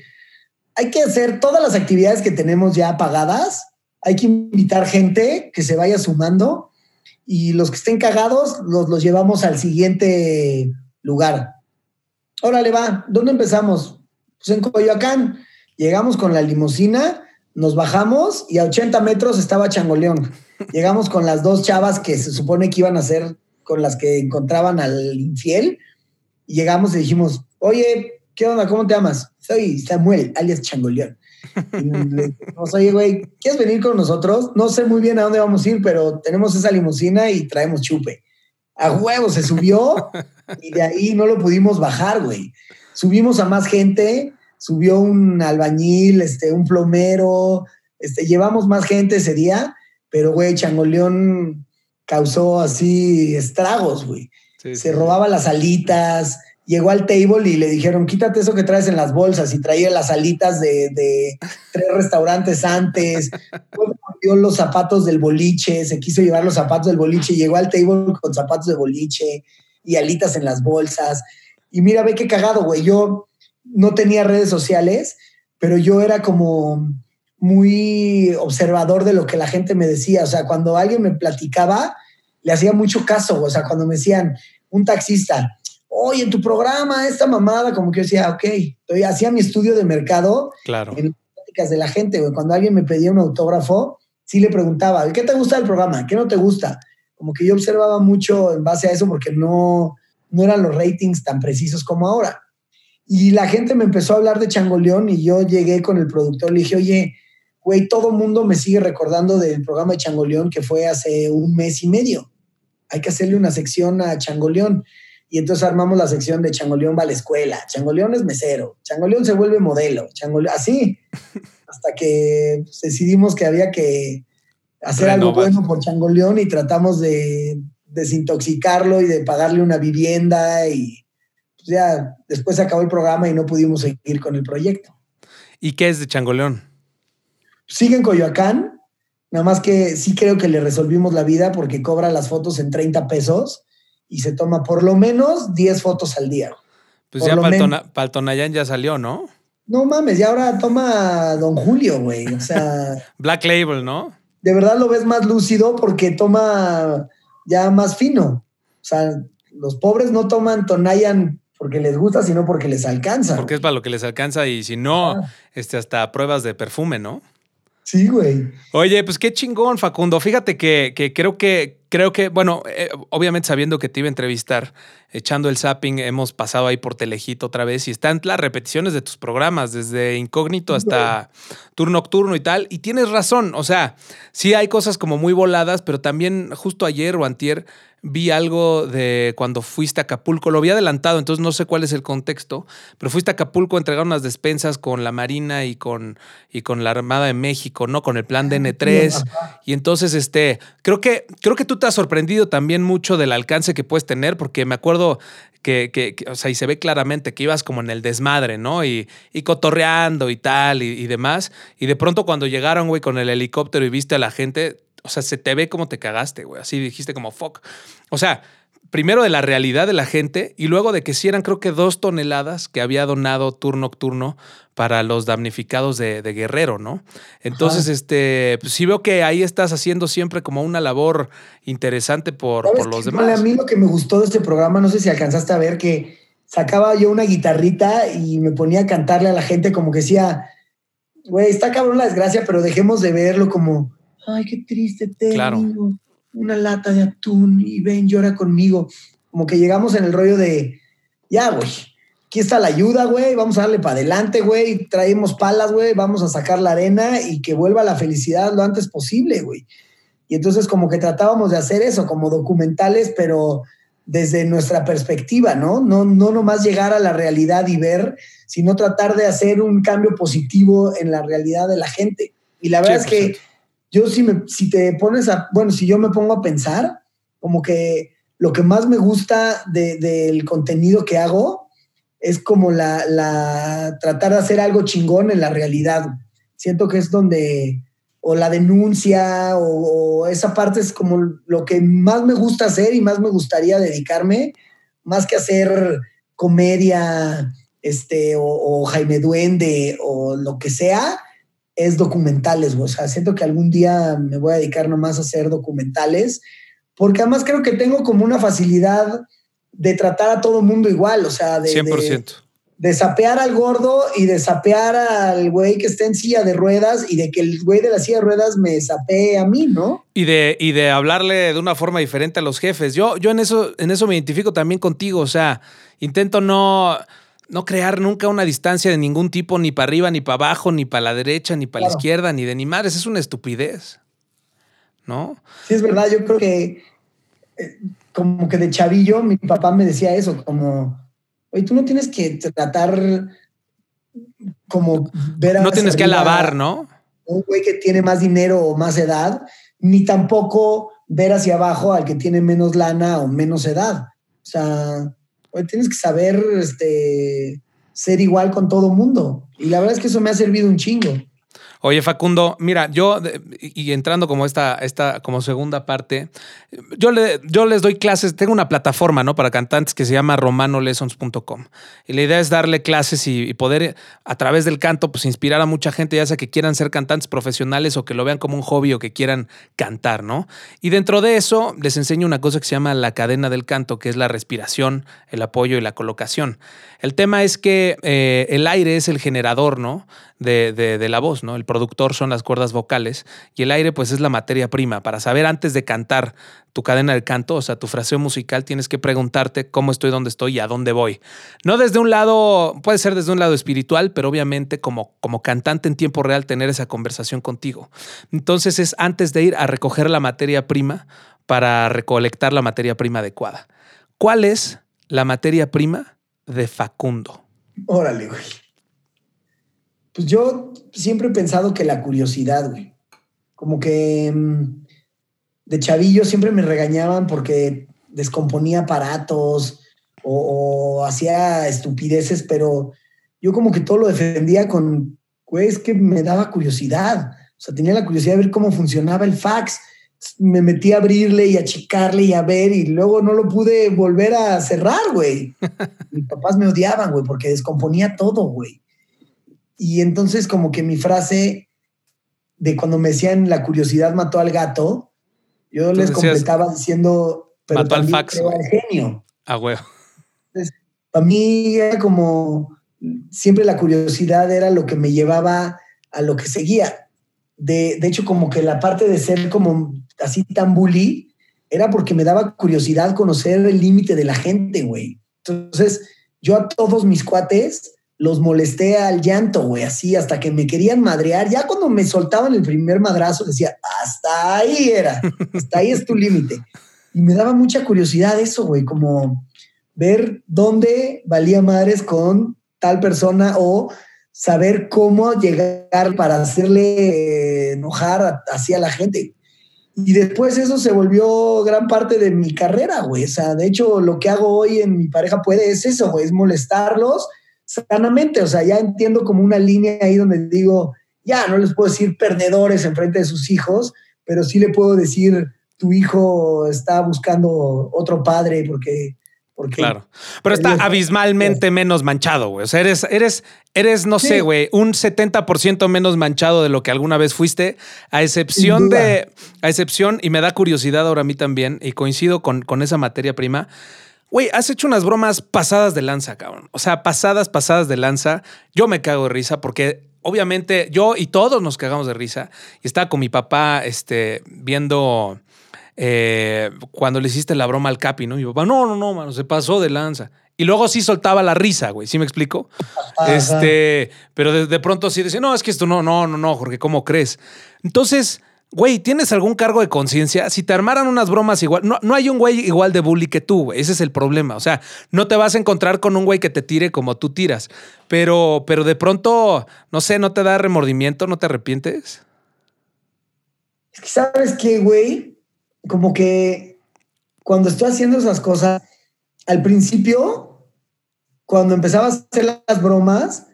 hay que hacer todas las actividades que tenemos ya pagadas, hay que invitar gente que se vaya sumando y los que estén cagados los, los llevamos al siguiente lugar. Órale, va, ¿dónde empezamos? Pues en Coyoacán. Llegamos con la limusina, nos bajamos y a 80 metros estaba Changoleón. Llegamos con las dos chavas que se supone que iban a ser con las que encontraban al infiel. Llegamos y dijimos, oye, ¿qué onda? ¿Cómo te llamas? Soy Samuel, alias Changoleón. Y le dijimos, oye, güey, ¿quieres venir con nosotros? No sé muy bien a dónde vamos a ir, pero tenemos esa limusina y traemos chupe. A huevo se subió y de ahí no lo pudimos bajar, güey. Subimos a más gente, subió un albañil, este, un plomero, este, llevamos más gente ese día, pero, güey, Changoleón causó así estragos, güey. se robaba las alitas, llegó al table y le dijeron, quítate eso que traes en las bolsas y traía las alitas de, tres restaurantes antes, dio los zapatos del boliche, se quiso llevar los zapatos del boliche, llegó al table con zapatos de boliche y alitas en las bolsas. Y mira, ve qué cagado, güey. Yo no tenía redes sociales, pero yo era como muy observador de lo que la gente me decía. O sea, cuando alguien me platicaba, le hacía mucho caso. O sea, cuando me decían, un taxista, oye, en tu programa, esta mamada, como que yo decía, ok, yo hacía mi estudio de mercado claro. en las prácticas de la gente, güey. Cuando alguien me pedía un autógrafo, sí le preguntaba, ¿qué te gusta del programa? ¿Qué no te gusta? Como que yo observaba mucho en base a eso porque no, no eran los ratings tan precisos como ahora. Y la gente me empezó a hablar de Changoleón y yo llegué con el productor, le dije, oye, güey, todo mundo me sigue recordando del programa de Changoleón que fue hace un mes y medio. Hay que hacerle una sección a Changoleón. Y entonces armamos la sección de Changoleón va a la escuela, Changoleón es mesero, Changoleón se vuelve modelo, Changoleón, así, hasta que pues, decidimos que había que hacer algo bueno por Changoleón y tratamos de desintoxicarlo y de pagarle una vivienda y pues, ya después se acabó el programa y no pudimos seguir con el proyecto. ¿Y qué es de Changoleón? Sigue en Coyoacán, nada más que sí creo que le resolvimos la vida porque cobra las fotos en 30 pesos y se toma por lo menos 10 fotos al día. Pues ya Paltona, ya salió, ¿no? No mames, ya ahora toma Don Julio, güey. O sea. Black Label, ¿no? De verdad lo ves más lúcido porque toma ya más fino. O sea, los pobres no toman Tonayan porque les gusta, sino porque les alcanza. Porque es para lo que les alcanza y si no, este, hasta pruebas de perfume, ¿no? Sí, güey. Oye, pues qué chingón, Facundo. Fíjate que, que creo que, creo que, bueno, eh, obviamente sabiendo que te iba a entrevistar, echando el zapping, hemos pasado ahí por Telejito otra vez y están las repeticiones de tus programas, desde Incógnito hasta Turno Nocturno y tal. Y tienes razón, o sea, sí hay cosas como muy voladas, pero también justo ayer o antier vi algo de cuando fuiste a Acapulco, lo había adelantado, entonces no sé cuál es el contexto, pero fuiste a Acapulco a entregar unas despensas con la Marina y con, y con la Armada de México, ¿no? Con el plan DN3. Y entonces, este, creo que, creo que tú te has sorprendido también mucho del alcance que puedes tener, porque me acuerdo que, que, o sea, y se ve claramente que ibas como en el desmadre, ¿no? Y, y cotorreando y tal y, y demás. Y de pronto cuando llegaron, güey, con el helicóptero y viste a la gente, o sea, se te ve como te cagaste, güey. Así dijiste como fuck. O sea, primero de la realidad de la gente y luego de que sí eran creo que dos toneladas que había donado turno nocturno para los damnificados de, Guerrero, ¿no? Entonces, este, pues sí veo que ahí estás haciendo siempre como una labor interesante por, por los demás. a mí lo que me gustó de este programa, no sé si alcanzaste a ver que sacaba yo una guitarrita y me ponía a cantarle a la gente como que decía, güey, está cabrón la desgracia, pero dejemos de verlo como ay, qué triste tengo, una lata de atún y ven, llora conmigo. Como que llegamos en el rollo de, ya, güey, aquí está la ayuda, güey, vamos a darle para adelante, güey, traemos palas, güey, vamos a sacar la arena y que vuelva la felicidad lo antes posible, güey. Y entonces como que tratábamos de hacer eso, como documentales, pero desde nuestra perspectiva, ¿no? No, no nomás llegar a la realidad y ver, sino tratar de hacer un cambio positivo en la realidad de la gente. Y la verdad es que yo si, me, si te pones a, bueno, si yo me pongo a pensar, como que lo que más me gusta del contenido que hago es como la, tratar de hacer algo chingón en la realidad. Siento que es donde, o la denuncia, o, esa parte es como lo que más me gusta hacer y más me gustaría dedicarme, más que hacer comedia, este, o, Jaime Duende, o lo que sea, es documentales, O sea, siento que algún día me voy a dedicar nomás a hacer documentales, porque además creo que tengo como una facilidad de tratar a todo mundo igual, o sea, de... 100%. De, sapear al gordo y de sapear al güey que está en silla de ruedas y de que el güey de la silla de ruedas me sapee a mí, ¿no? Y de, y de hablarle de una forma diferente a los jefes. Yo, yo en, eso, en eso me identifico también contigo, o sea, intento no no crear nunca una distancia de ningún tipo, ni para arriba, ni para abajo, ni para la derecha, ni para la izquierda, ni de ni madres. Es una estupidez. ¿No? Sí, es verdad. Yo creo que eh, como que de chavillo mi papá me decía eso, como, oye, tú no tienes que tratar como ver a... No tienes que alabar, ¿no? Un güey que tiene más dinero o más edad, ni tampoco ver hacia abajo al que tiene menos lana o menos edad. O sea, tienes que saber este, ser igual con todo mundo. Y la verdad es que eso me ha servido un chingo. Oye, Facundo, mira, yo, y entrando como esta, esta como segunda parte, yo, le, yo les doy clases, tengo una plataforma, ¿no? Para cantantes que se llama romanolessons.com. Y la idea es darle clases y, poder, a través del canto, pues inspirar a mucha gente, ya sea que quieran ser cantantes profesionales o que lo vean como un hobby o que quieran cantar, ¿no? Y dentro de eso, les enseño una cosa que se llama la cadena del canto, que es la respiración, el apoyo y la colocación. El tema es que eh, el aire es el generador, ¿no? De, de, la voz, ¿no? Productor son las cuerdas vocales y el aire pues es la materia prima. Para saber antes de cantar tu cadena del canto, o sea, tu fraseo musical, tienes que preguntarte cómo estoy, dónde estoy y a dónde voy. No desde un lado, puede ser desde un lado espiritual, pero obviamente como, como cantante en tiempo real tener esa conversación contigo. Entonces es antes de ir a recoger la materia prima para recolectar la materia prima adecuada. ¿Cuál es la materia prima de Facundo? Órale, güey. Pues yo siempre he pensado que la curiosidad, güey. Como que mm, de chavillo siempre me regañaban porque descomponía aparatos o, hacía estupideces, pero yo como que todo lo defendía con, güey, es que me daba curiosidad. O sea, tenía la curiosidad de ver cómo funcionaba el fax. Me metí a abrirle y a achicarle y a ver y luego no lo pude volver a cerrar, güey. Mis papás me odiaban, güey, porque descomponía todo, güey. Y entonces como que mi frase de cuando me decían la curiosidad mató al gato, yo les completaba diciendo, pero mató al fax, genio. Ah, güey. para mí era como, siempre la curiosidad era lo que me llevaba a lo que seguía. De, de hecho, como que la parte de ser como así tan bully era porque me daba curiosidad conocer el límite de la gente, güey. Entonces, yo a todos mis cuates los molesté al llanto, güey, así hasta que me querían madrear. Ya cuando me soltaban el primer madrazo, decía, hasta ahí era, hasta ahí es tu límite. Y me daba mucha curiosidad eso, güey, como ver dónde valía madres con tal persona o saber cómo llegar para hacerle enojar así a la gente. Y después eso se volvió gran parte de mi carrera, güey. O sea, de hecho, lo que hago hoy en mi pareja puede es eso, güey, es molestarlos sanamente. O sea, ya entiendo como una línea ahí donde digo, ya no les puedo decir perdedores en frente de sus hijos, pero sí le puedo decir, tu hijo está buscando otro padre porque... porque claro, pero está abismalmente menos manchado, güey. O sea, eres, eres, eres no sé, güey, un 70% menos manchado de lo que alguna vez fuiste, a excepción de, a excepción, y me da curiosidad ahora a mí también, y coincido con, con esa materia prima, Güey, has hecho unas bromas pasadas de lanza, cabrón. O sea, pasadas, pasadas de lanza. Yo me cago de risa porque obviamente yo y todos nos cagamos de risa. Y estaba con mi papá este, viendo eh, cuando le hiciste la broma al Capi, ¿no? Y mi papá, no, no, no, mano, se pasó de lanza. Y luego sí soltaba la risa, güey, ¿sí me explico? Este, pero de, de, pronto sí decía, no, es que esto no, no, no, no, Jorge, ¿cómo crees? Entonces, Güey, ¿tienes algún cargo de conciencia? Si te armaran unas bromas igual, no, no hay un güey igual de bully que tú, güey. Ese es el problema. O sea, no te vas a encontrar con un güey que te tire como tú tiras. Pero, pero de pronto, no sé, ¿no te da remordimiento? ¿No te arrepientes? Es que, ¿sabes qué, güey? Como que cuando estoy haciendo esas cosas, al principio cuando empezaba a hacer las bromas,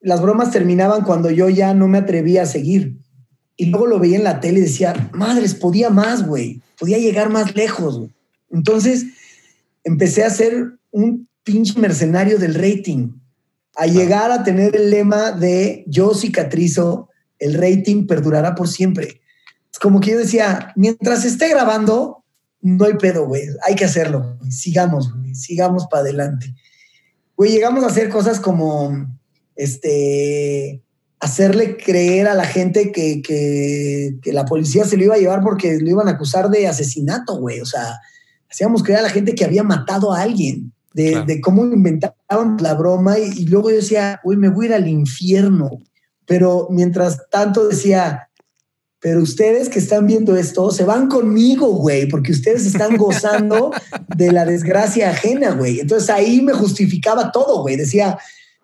las bromas terminaban cuando yo ya no me atrevía a seguir. Y luego lo veía en la tele y decía, madres, podía más, güey, podía llegar más lejos. Entonces empecé a ser un pinche mercenario del rating, a llegar a tener el lema de yo cicatrizo, el rating perdurará por siempre. Es como que yo decía, mientras esté grabando, no hay pedo, güey, hay que hacerlo, sigamos, sigamos para adelante. Güey, llegamos a hacer cosas como, este, hacerle creer a la gente que, que, la policía se lo iba a llevar porque lo iban a acusar de asesinato, güey. O sea, hacíamos creer a la gente que había matado a alguien, de, cómo inventaban la broma y, luego yo decía, güey, me voy a ir al infierno. Pero mientras tanto decía, pero ustedes que están viendo esto se van conmigo, güey, porque ustedes están gozando de la desgracia ajena, güey. Entonces ahí me justificaba todo, güey. Decía,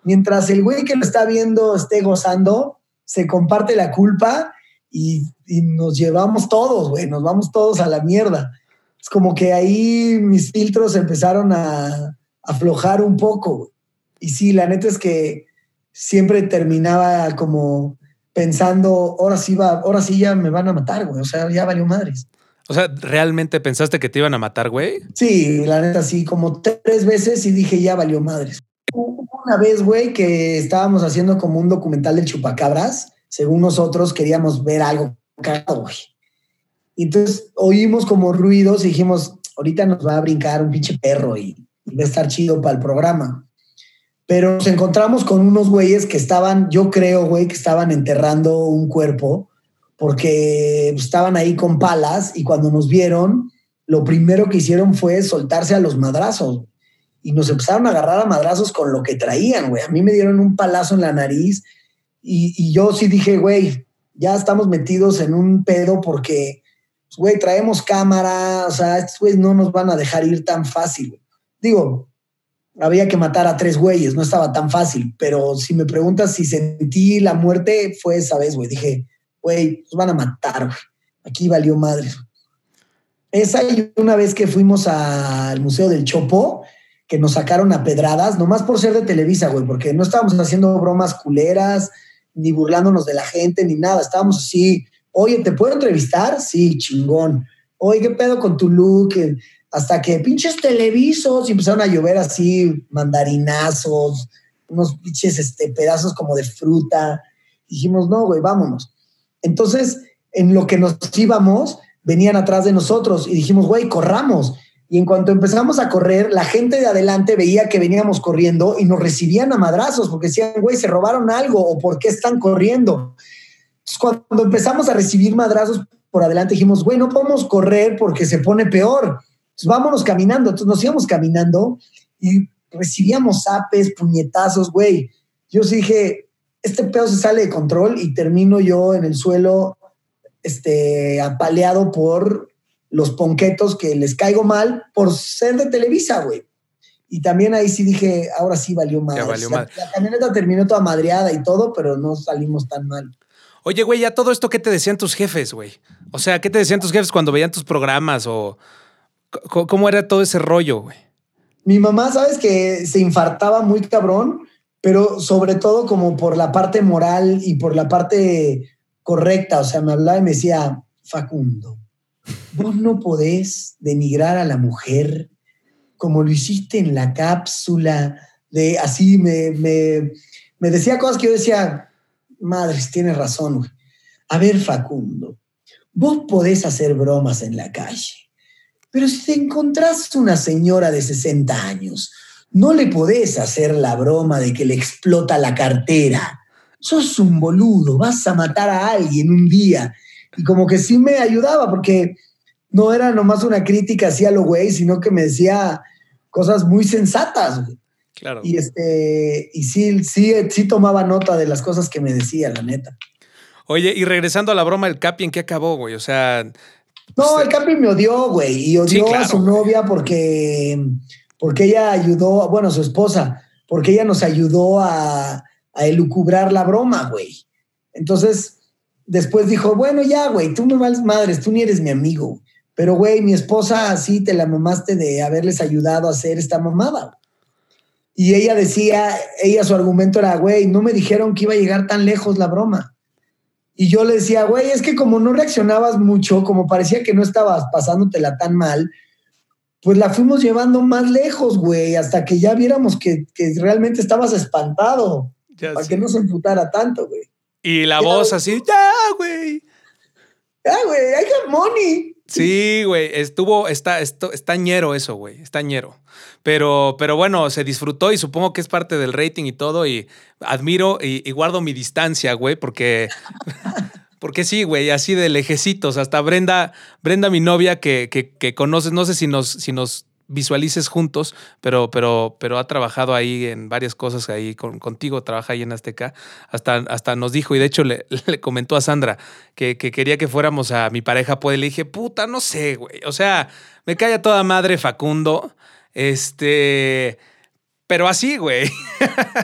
mientras el güey que lo está viendo esté gozando, se comparte la culpa y, nos llevamos todos, güey, nos vamos todos a la mierda. Es como que ahí mis filtros empezaron a aflojar un poco. Y sí, la neta es que siempre terminaba como pensando, ahora sí va, ahora sí ya me van a matar, güey. O sea, ya valió madres. O sea, ¿realmente pensaste que te iban a matar, güey? Sí, la neta sí, como tres veces y dije, ya valió madres una vez, güey, que estábamos haciendo como un documental del chupacabras. Según nosotros queríamos ver algo cagado, güey. Y entonces oímos como ruidos y dijimos, ahorita nos va a brincar un pinche perro y, va a estar chido para el programa. Pero nos encontramos con unos güeyes que estaban, yo creo, güey, que estaban enterrando un cuerpo porque estaban ahí con palas y cuando nos vieron, lo primero que hicieron fue soltarse a los madrazos y nos empezaron a agarrar a madrazos con lo que traían, güey. A mí me dieron un palazo en la nariz y, yo sí dije, güey, ya estamos metidos en un pedo porque, pues, güey, traemos cámara, o sea, estos güeyes no nos van a dejar ir tan fácil. Digo, había que matar a tres güeyes, no estaba tan fácil, pero si me preguntas si sentí la muerte, fue esa vez, güey. Dije, güey, nos van a matar, güey. Aquí valió madre. Esa y una vez que fuimos al Museo del Chopo, que nos sacaron a pedradas, nomás por ser de Televisa, güey, porque no estábamos haciendo bromas culeras, ni burlándonos de la gente, ni nada. Estábamos así, oye, ¿te puedo entrevistar? Sí, chingón. Oye, ¿qué pedo con tu look? Hasta que pinches televisos y empezaron a llover así mandarinazos, unos pinches este, pedazos como de fruta. Dijimos, no, güey, vámonos. Entonces, en lo que nos íbamos, venían atrás de nosotros y dijimos, güey, corramos. Y en cuanto empezamos a correr, la gente de adelante veía que veníamos corriendo y nos recibían a madrazos porque decían, güey, se robaron algo o por qué están corriendo. Entonces, cuando empezamos a recibir madrazos por adelante, dijimos, güey, no podemos correr porque se pone peor. Vámonos caminando. Entonces, nos íbamos caminando y recibíamos apes, puñetazos, güey. Yo dije, este pedo se sale de control y termino yo en el suelo, este, apaleado por los ponquetos que les caigo mal por ser de Televisa, güey. Y también ahí sí dije, ahora sí valió mal. La, camioneta terminó toda madreada y todo, pero no salimos tan mal. Oye, güey, ya todo esto, ¿qué te decían tus jefes, güey? O sea, ¿qué te decían tus jefes cuando veían tus programas o cómo era todo ese rollo, güey? Mi mamá, sabes que se infartaba muy cabrón, pero sobre todo como por la parte moral y por la parte correcta. O sea, me hablaba y me decía, Facundo, Vos no podés denigrar a la mujer como lo hiciste en la cápsula, de así me, me, decía cosas que yo decía, madres, tienes razón. A ver, Facundo, vos podés hacer bromas en la calle, pero si te encontrás una señora de 60 años, no le podés hacer la broma de que le explota la cartera. Sos un boludo, vas a matar a alguien un día. Y como que sí me ayudaba, porque no era nomás una crítica así a lo güey, sino que me decía cosas muy sensatas. Claro. Y este, y sí, sí, sí tomaba nota de las cosas que me decía, la neta. Oye, y regresando a la broma, el Capi, ¿en qué acabó, güey? O sea. No, el Capi me odió, güey. Y odió a su novia porque, porque ella ayudó, bueno, su esposa, porque ella nos ayudó a, a elucubrar la broma, güey. Entonces, después dijo, bueno, ya, güey, tú me vales madres, tú ni eres mi amigo. Pero, güey, mi esposa así te la mamaste de haberles ayudado a hacer esta mamada. Y ella decía, ella su argumento era, güey, no me dijeron que iba a llegar tan lejos la broma. Y yo le decía, güey, es que como no reaccionabas mucho, como parecía que no estabas pasándotela tan mal, pues la fuimos llevando más lejos, güey, hasta que ya viéramos que, que realmente estabas espantado. para que no se emputara tanto, güey. Y la voz así, ya, güey. Ya, güey, I have money. Sí, güey, estuvo, está, esto, está ñero eso, güey, está ñero. Pero, pero bueno, se disfrutó y supongo que es parte del rating y todo y admiro y, guardo mi distancia, güey, porque, porque sí, güey, así de lejecitos. Hasta Brenda, Brenda, mi novia que, que, que conoces, no sé si nos, si nos visualices juntos, pero, pero, pero ha trabajado ahí en varias cosas ahí con, contigo, trabaja ahí en Azteca. Hasta, hasta nos dijo, y de hecho le, comentó a Sandra que, quería que fuéramos a mi pareja, pues le dije, puta, no sé, güey. O sea, me cae a toda madre Facundo. Este. Pero así, güey.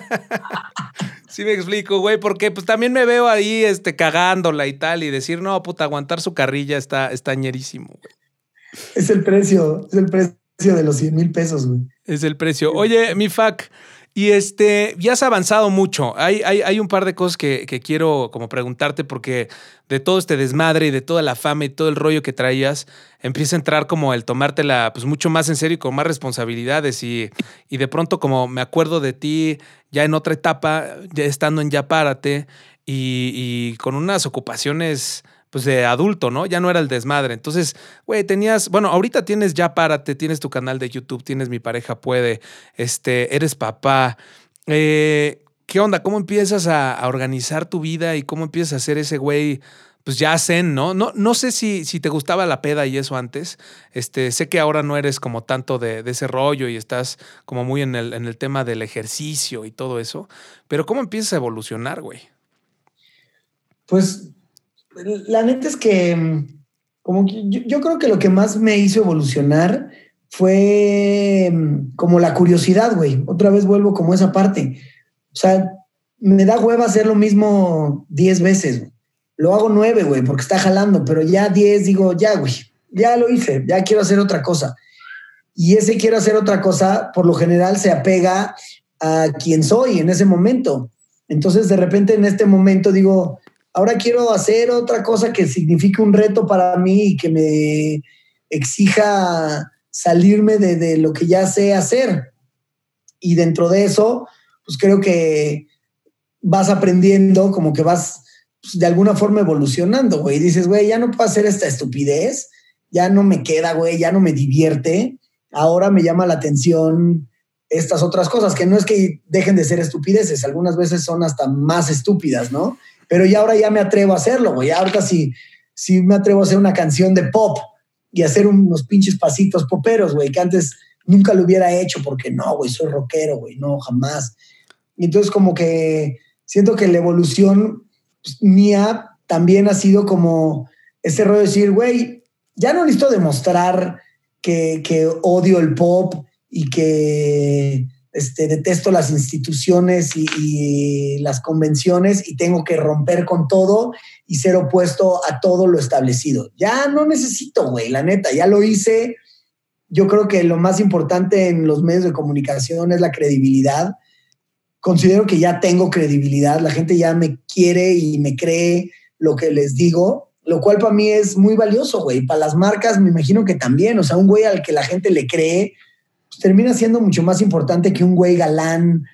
sí me explico, güey, porque pues también me veo ahí este, cagándola y tal, y decir, no, puta, aguantar su carrilla está, está ñerísimo, güey. Es el precio, es el precio de los 100 mil pesos, güey. Es el precio. Oye, mi FAC, y este, ya has avanzado mucho. Hay, hay, hay un par de cosas que, quiero como preguntarte porque de todo este desmadre y de toda la fama y todo el rollo que traías, empieza a entrar como el tomártela pues mucho más en serio y con más responsabilidades y, y de pronto como me acuerdo de ti ya en otra etapa, ya estando en Ya Párate y, y con unas ocupaciones pues de adulto, ¿no? Ya no era el desmadre. Entonces, güey, tenías, bueno, ahorita tienes ya párate, tienes tu canal de YouTube, tienes mi pareja puede, este, eres papá. Eh, ¿Qué onda? ¿Cómo empiezas a, organizar tu vida y cómo empiezas a hacer ese güey? Pues ya zen, ¿no? No, no sé si, si te gustaba la peda y eso antes. Este, sé que ahora no eres como tanto de, de ese rollo y estás como muy en el, en el tema del ejercicio y todo eso. Pero ¿cómo empiezas a evolucionar, güey? Pues la neta es que, como yo, creo que lo que más me hizo evolucionar fue mm, como la curiosidad, güey. Otra vez vuelvo como esa parte. O sea, me da hueva hacer lo mismo diez veces. Lo hago nueve, güey, porque está jalando, pero ya diez digo, ya, güey, ya lo hice, ya quiero hacer otra cosa. Y ese quiero hacer otra cosa, por lo general se apega a quien soy en ese momento. Entonces, de repente en este momento digo, ahora quiero hacer otra cosa que signifique un reto para mí y que me exija salirme de, lo que ya sé hacer. Y dentro de eso, pues creo que vas aprendiendo, como que vas pues, de alguna forma evolucionando, güey. Dices, güey, ya no puedo hacer esta estupidez, ya no me queda, güey, ya no me divierte. Ahora me llama la atención estas otras cosas, que no es que dejen de ser estupideces, algunas veces son hasta más estúpidas, ¿no? Pero ya ahora ya me atrevo a hacerlo, güey. Ahorita sí, sí me atrevo a hacer una canción de pop y hacer unos pinches pasitos poperos, güey, que antes nunca lo hubiera hecho porque no, güey, soy rockero, güey, no, jamás. Y entonces como que siento que la evolución pues, mía también ha sido como ese rollo de decir, güey, ya no necesito demostrar que, que odio el pop y que este, detesto las instituciones y, las convenciones y tengo que romper con todo y ser opuesto a todo lo establecido. Ya no necesito, güey, la neta, ya lo hice. Yo creo que lo más importante en los medios de comunicación es la credibilidad. Considero que ya tengo credibilidad, la gente ya me quiere y me cree lo que les digo, lo cual para mí es muy valioso, güey. Para las marcas me imagino que también, o sea, un güey al que la gente le cree, pues, termina siendo mucho más importante que un güey galán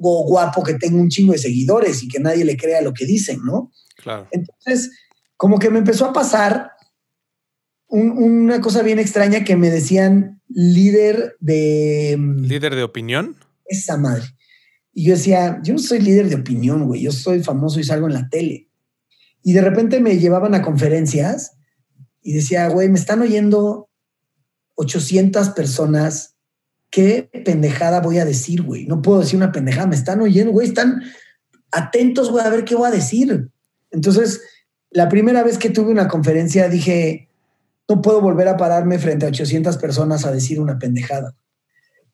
o guapo que tenga un chingo de seguidores y que nadie le crea lo que dicen, ¿no? Claro. Entonces, como que me empezó a pasar una cosa bien extraña que me decían líder de... Mm, ¿Líder de opinión? Esa madre. Y yo decía, yo no soy líder de opinión, güey, yo soy famoso y salgo en la tele. Y de repente me llevaban a conferencias y decía, güey, me están oyendo 800 personas ¿qué pendejada voy a decir, güey? No puedo decir una pendejada, me están oyendo, güey, están atentos, güey, a ver qué voy a decir. Entonces, la primera vez que tuve una conferencia dije, no puedo volver a pararme frente a 800 personas a decir una pendejada.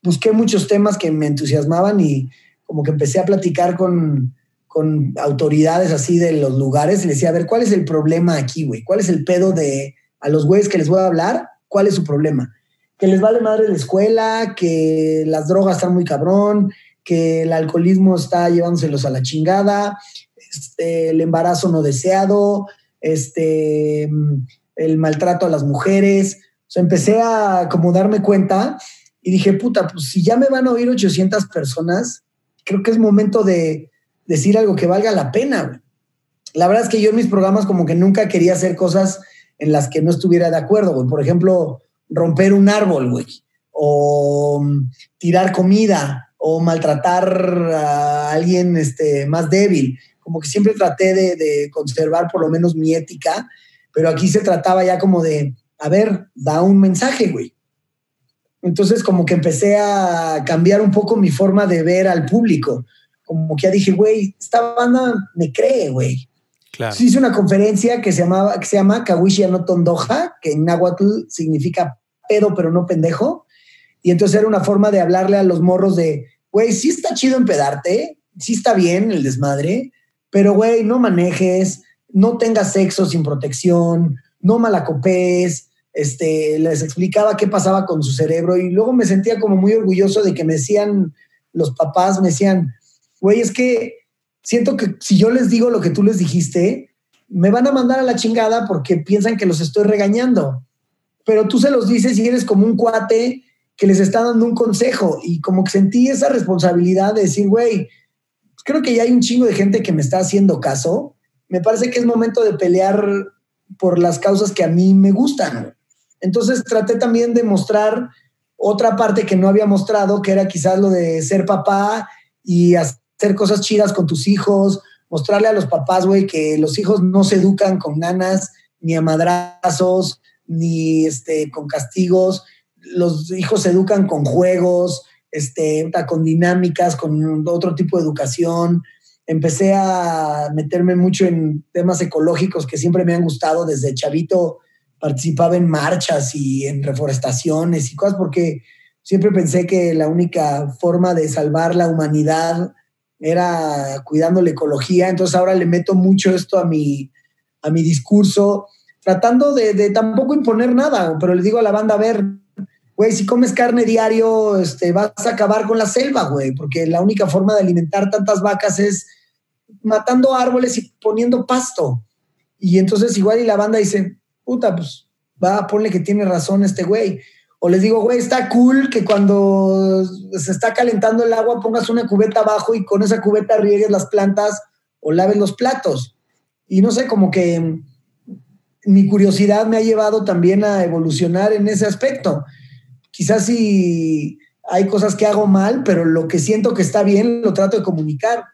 Busqué muchos temas que me entusiasmaban y como que empecé a platicar con, con autoridades así de los lugares y les decía, a ver, ¿cuál es el problema aquí, güey? ¿Cuál es el pedo de a los güeyes que les voy a hablar? ¿Cuál es su problema? Que les vale madre la escuela, que las drogas están muy cabrón, que el alcoholismo está llevándoselos a la chingada, este, el embarazo no deseado, este, el maltrato a las mujeres. O sea, empecé a como darme cuenta y dije, puta, pues si ya me van a oír 800 personas, creo que es momento de decir algo que valga la pena. La verdad es que yo en mis programas como que nunca quería hacer cosas en las que no estuviera de acuerdo. Por ejemplo, romper un árbol, güey. O mm, tirar comida o maltratar a alguien este, más débil. Como que siempre traté de, de conservar por lo menos mi ética, pero aquí se trataba ya como de, a ver, da un mensaje, güey. Entonces como que empecé a cambiar un poco mi forma de ver al público. Como que ya dije, güey, esta banda me cree, güey. Claro. una conferencia que se, llamaba, que se llama Kawishi Tondoja, que en náhuatl significa pedo pero no pendejo. Y entonces era una forma de hablarle a los morros de, güey, sí está chido empedarte, sí está bien el desmadre, pero güey, no manejes, no tengas sexo sin protección, no malacopes, este, les explicaba qué pasaba con su cerebro y luego me sentía como muy orgulloso de que me decían, los papás me decían, güey, es que siento que si yo les digo lo que tú les dijiste, me van a mandar a la chingada porque piensan que los estoy regañando. Pero tú se los dices y eres como un cuate que les está dando un consejo y como que sentí esa responsabilidad de decir, güey, creo que ya hay un chingo de gente que me está haciendo caso. Me parece que es momento de pelear por las causas que a mí me gustan. Entonces traté también de mostrar otra parte que no había mostrado, que era quizás lo de ser papá y hacer cosas chidas con tus hijos, mostrarle a los papás, güey, que los hijos no se educan con ganas, ni a madrazos, ni este, con castigos. Los hijos se educan con juegos, este, con dinámicas, con otro tipo de educación. Empecé a meterme mucho en temas ecológicos que siempre me han gustado desde chavito participaba en marchas y en reforestaciones y cosas porque siempre pensé que la única forma de salvar la humanidad era cuidando la ecología, entonces ahora le meto mucho esto a mi, a mi discurso, tratando de, de tampoco imponer nada, pero le digo a la banda, a ver, güey, si comes carne diario, este, vas a acabar con la selva, güey, porque la única forma de alimentar tantas vacas es matando árboles y poniendo pasto. Y entonces igual y la banda dice, puta, pues va, ponle que tiene razón este güey. O les digo, güey, está cool que cuando se está calentando el agua pongas una cubeta abajo y con esa cubeta riegues las plantas o laves los platos. Y no sé, como que mi curiosidad me ha llevado también a evolucionar en ese aspecto. Quizás si hay cosas que hago mal, pero lo que siento que está bien lo trato de comunicar.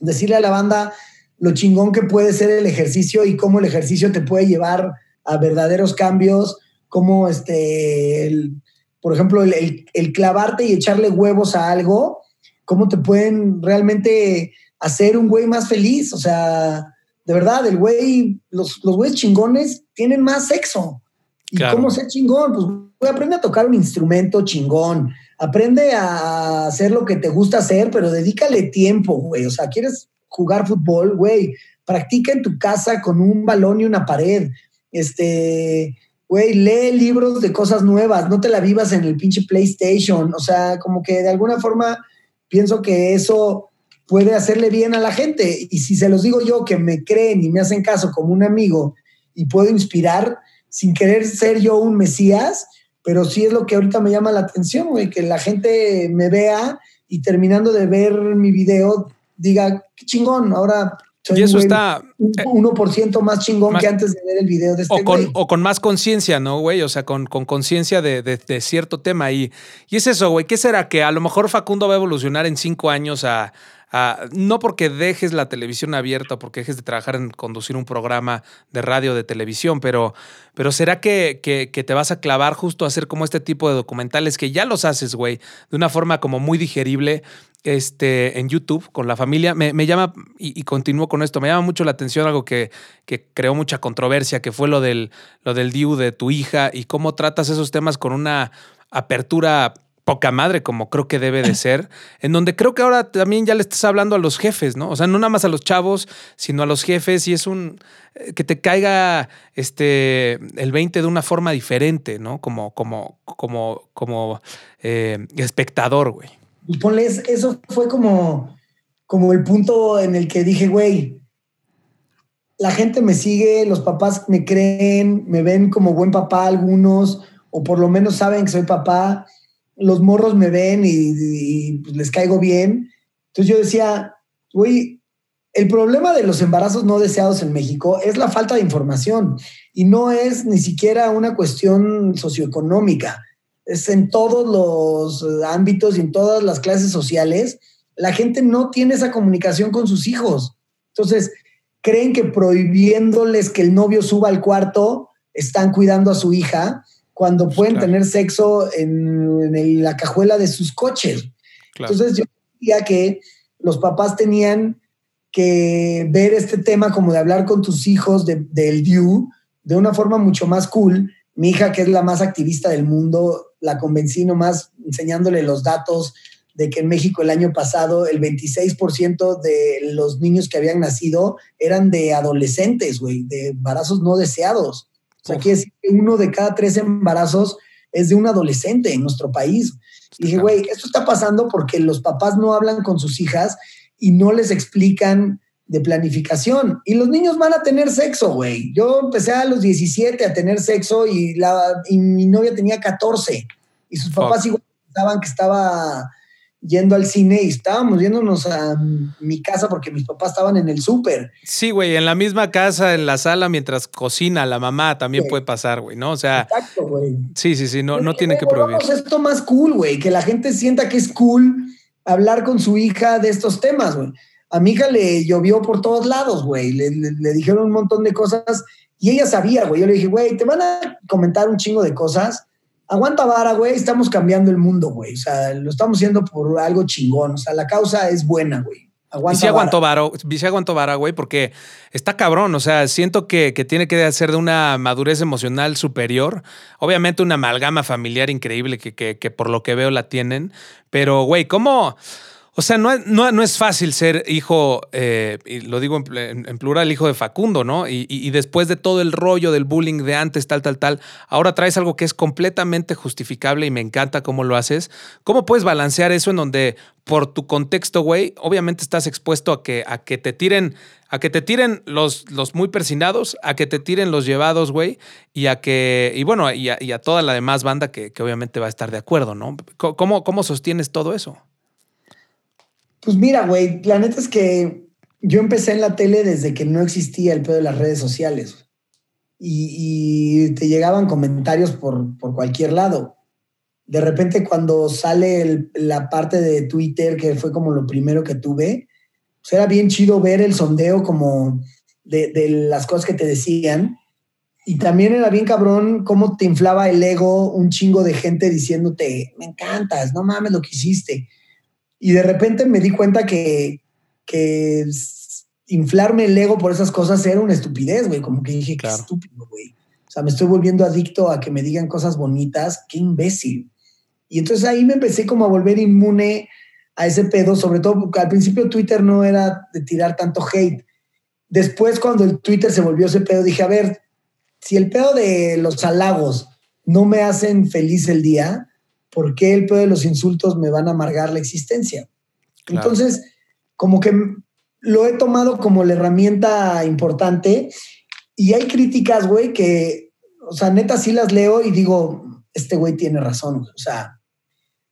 Decirle a la banda lo chingón que puede ser el ejercicio y cómo el ejercicio te puede llevar a verdaderos cambios, como este, por ejemplo, el, clavarte y echarle huevos a algo, cómo te pueden realmente hacer un güey más feliz. O sea, de verdad, el güey, los, los güeyes chingones tienen más sexo. ¿Y cómo ser chingón? Pues güey, aprende a tocar un instrumento chingón. Aprende a hacer lo que te gusta hacer, pero dedícale tiempo, güey. O sea, ¿quieres jugar fútbol? Güey, practica en tu casa con un balón y una pared este, güey, lee libros de cosas nuevas, no te la vivas en el pinche PlayStation, o sea, como que de alguna forma pienso que eso puede hacerle bien a la gente. Y si se los digo yo que me creen y me hacen caso como un amigo y puedo inspirar sin querer ser yo un mesías, pero sí es lo que ahorita me llama la atención, güey, que la gente me vea y terminando de ver mi video diga, qué chingón, ahora y eso está... 1% más chingón que antes de ver el video de este o con, O con más conciencia, ¿no, güey? O sea, con, con conciencia de, de, cierto tema. Y, y es eso, güey. ¿Qué será? Que a lo mejor Facundo va a evolucionar en cinco años a, no porque dejes la televisión abierta, porque dejes de trabajar en conducir un programa de radio, de televisión, pero, pero ¿será que, que, que, te vas a clavar justo a hacer como este tipo de documentales que ya los haces, güey, de una forma como muy digerible este, en YouTube con la familia. Me, llama, y, continúo con esto, me llama mucho la atención algo que, que, creó mucha controversia, que fue lo del, lo del DIU de tu hija y cómo tratas esos temas con una apertura poca madre, como creo que debe de ser, en donde creo que ahora también ya le estás hablando a los jefes, ¿no? O sea, no nada más a los chavos, sino a los jefes, y es un eh, que te caiga este el 20 de una forma diferente, ¿no? Como, como, como, como eh, espectador, güey. Ponle, eso fue como, como el punto en el que dije, güey, la gente me sigue, los papás me creen, me ven como buen papá algunos, o por lo menos saben que soy papá, los morros me ven y, pues, les caigo bien. Entonces yo decía, güey, el problema de los embarazos no deseados en México es la falta de información y no es ni siquiera una cuestión socioeconómica. Es en todos los ámbitos y en todas las clases sociales. La gente no tiene esa comunicación con sus hijos. Entonces, creen que prohibiéndoles que el novio suba al cuarto están cuidando a su hija cuando pueden tener sexo en, la cajuela de sus coches. Entonces yo diría que los papás tenían que ver este tema como de hablar con tus hijos del DIU de una forma mucho más cool. Mi hija, que es la más activista del mundo, la convencí nomás enseñándole los datos de que en México el año pasado el 26% de los niños que habían nacido eran de adolescentes, güey, de embarazos no deseados. O sea, quiere decir que uno de cada tres embarazos es de un adolescente en nuestro país. Y dije, güey, esto está pasando porque los papás no hablan con sus hijas y no les explican de planificación. Y los niños van a tener sexo, güey. Yo empecé a los 17 a tener sexo y, la, y mi novia tenía 14. Y sus papás igual pensaban que estaba yendo al cine y estábamos yéndonos a mi casa porque mis papás estaban en el súper. Sí, güey, en la misma casa, en la sala, mientras cocina la mamá, también puede pasar, güey, ¿no? O sea. Exacto, güey. Sí, sí, sí, no, no tiene que prohibir. esto más cool, güey, que la gente sienta que es cool hablar con su hija de estos temas, güey. A mi hija le llovió por todos lados, güey. Le, le dijeron un montón de cosas y ella sabía, güey. Yo le dije, güey, te van a comentar un chingo de cosas aguanta vara, güey, estamos cambiando el mundo, güey. O sea, lo estamos haciendo por algo chingón. O sea, la causa es buena, güey. Aguanta y si aguantó vara, si aguantó vara, güey, porque está cabrón. O sea, siento que, tiene que ser de una madurez emocional superior. Obviamente una amalgama familiar increíble que, que, que por lo que veo la tienen. Pero, güey, ¿cómo...? O sea, no, es fácil ser hijo, eh, y lo digo en, plural, hijo de Facundo, ¿no? Y, después de todo el rollo del bullying de antes, tal, tal, tal, ahora traes algo que es completamente justificable y me encanta cómo lo haces. ¿Cómo puedes balancear eso en donde, por tu contexto, güey, obviamente estás expuesto a que, te tiren, a que te tiren los, muy persinados, a que te tiren los llevados, güey, y a que, y bueno, y a, toda la demás banda que, obviamente va a estar de acuerdo, ¿no? ¿Cómo, cómo sostienes todo eso? Pues mira, güey, la neta es que yo empecé en la tele desde que no existía el pedo de las redes sociales. Y, te llegaban comentarios por, por, cualquier lado. De repente cuando sale la parte de Twitter, que fue como lo primero que tuve, pues era bien chido ver el sondeo como de, de las cosas que te decían. Y también era bien cabrón cómo te inflaba el ego un chingo de gente diciéndote, me encantas, no mames lo que hiciste. Y de repente me di cuenta que, que inflarme el ego por esas cosas era una estupidez, güey. Como que dije, qué estúpido, güey. O sea, me estoy volviendo adicto a que me digan cosas bonitas. Qué imbécil. Y entonces ahí me empecé como a volver inmune a ese pedo, sobre todo porque al principio Twitter no era de tirar tanto hate. Después, cuando el Twitter se volvió ese pedo, dije, a ver, si el pedo de los halagos no me hacen feliz el día, ¿por qué el pedo de los insultos me van a amargar la existencia? Entonces, como que lo he tomado como la herramienta importante y hay críticas, güey, que, o sea, neta sí las leo y digo, este güey tiene razón, o sea,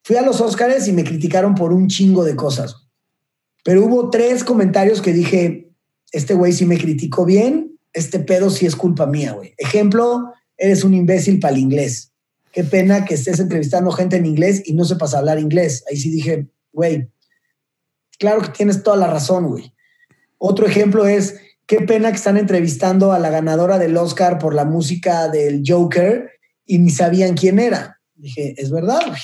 fui a los Óscares y me criticaron por un chingo de cosas, pero hubo tres comentarios que dije, este güey sí me criticó bien, este pedo sí es culpa mía, güey. Ejemplo, eres un imbécil para el inglés qué pena que estés entrevistando gente en inglés y no sepas hablar inglés. Ahí sí dije, güey, claro que tienes toda la razón, güey. Otro ejemplo es, qué pena que están entrevistando a la ganadora del Oscar por la música del Joker y ni sabían quién era. Dije, es verdad, güey.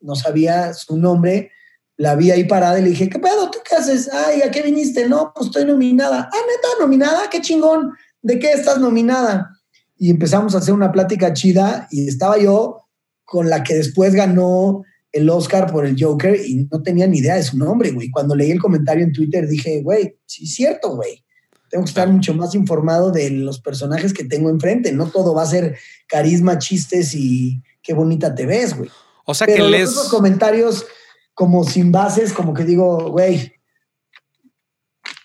No sabía su nombre, la vi ahí parada y le dije, ¿qué pedo? ¿Tú qué haces? Ay, ¿a qué viniste? No, pues estoy nominada. Ah, neta, nominada, qué chingón. ¿De qué estás nominada? Y empezamos a hacer una plática chida y estaba yo con la que después ganó el Oscar por el Joker y no tenía ni idea de su nombre, güey. Cuando leí el comentario en Twitter dije, güey, sí es cierto, güey. Tengo que estar mucho más informado de los personajes que tengo enfrente. No todo va a ser carisma, chistes y qué bonita te ves, güey. O sea que les... Los comentarios como sin bases, como que digo, güey,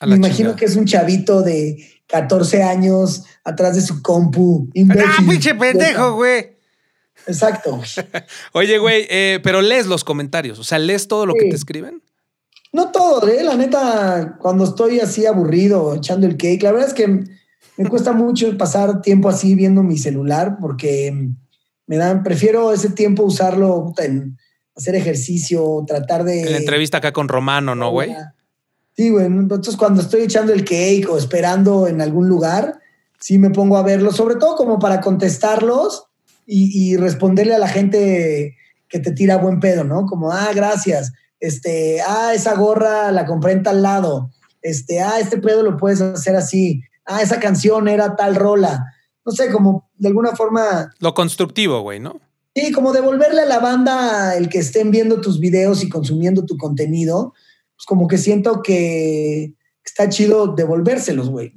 me imagino que es un chavito de 14 años atrás de su compu. ¡Ah, pinche pendejo, güey! Exacto. Oye, güey, eh, pero lees los comentarios, o sea, lees todo lo que te escriben. No todo, ¿eh? La neta, cuando estoy así aburrido, echando el cake, la verdad es que me cuesta mucho pasar tiempo así viendo mi celular porque me dan, prefiero ese tiempo usarlo en hacer ejercicio, tratar de... En la entrevista acá con Romano, ¿no, güey? Sí, güey. Entonces, cuando estoy echando el cake o esperando en algún lugar, sí me pongo a verlo, sobre todo como para contestarlos y, responderle a la gente que te tira buen pedo, ¿no? Como, ah, gracias. Este, ah, esa gorra la compré en tal lado. Este, ah, este pedo lo puedes hacer así. Ah, esa canción era tal rola. No sé, como de alguna forma. Lo constructivo, güey, ¿no? Sí, como devolverle a la banda el que estén viendo tus videos y consumiendo tu contenido, pues como que siento que está chido devolvérselos, güey.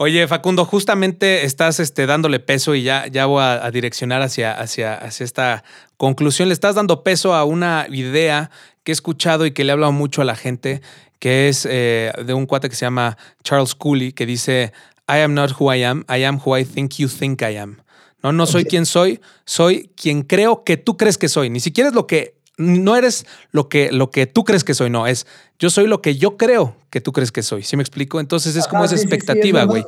Oye, Facundo, justamente estás este, dándole peso y ya, ya voy a, direccionar hacia, hacia, hacia, esta conclusión. Le estás dando peso a una idea que he escuchado y que le he hablado mucho a la gente, que es eh, de un cuate que se llama Charles Cooley, que dice, I am not who I am, I am who I think you think I am. No, no soy quien soy, soy quien creo que tú crees que soy. Ni siquiera es lo que no eres lo que, lo que tú crees que soy, no, es yo soy lo que yo creo que tú crees que soy. ¿Sí me explico? Entonces es como esa expectativa, güey.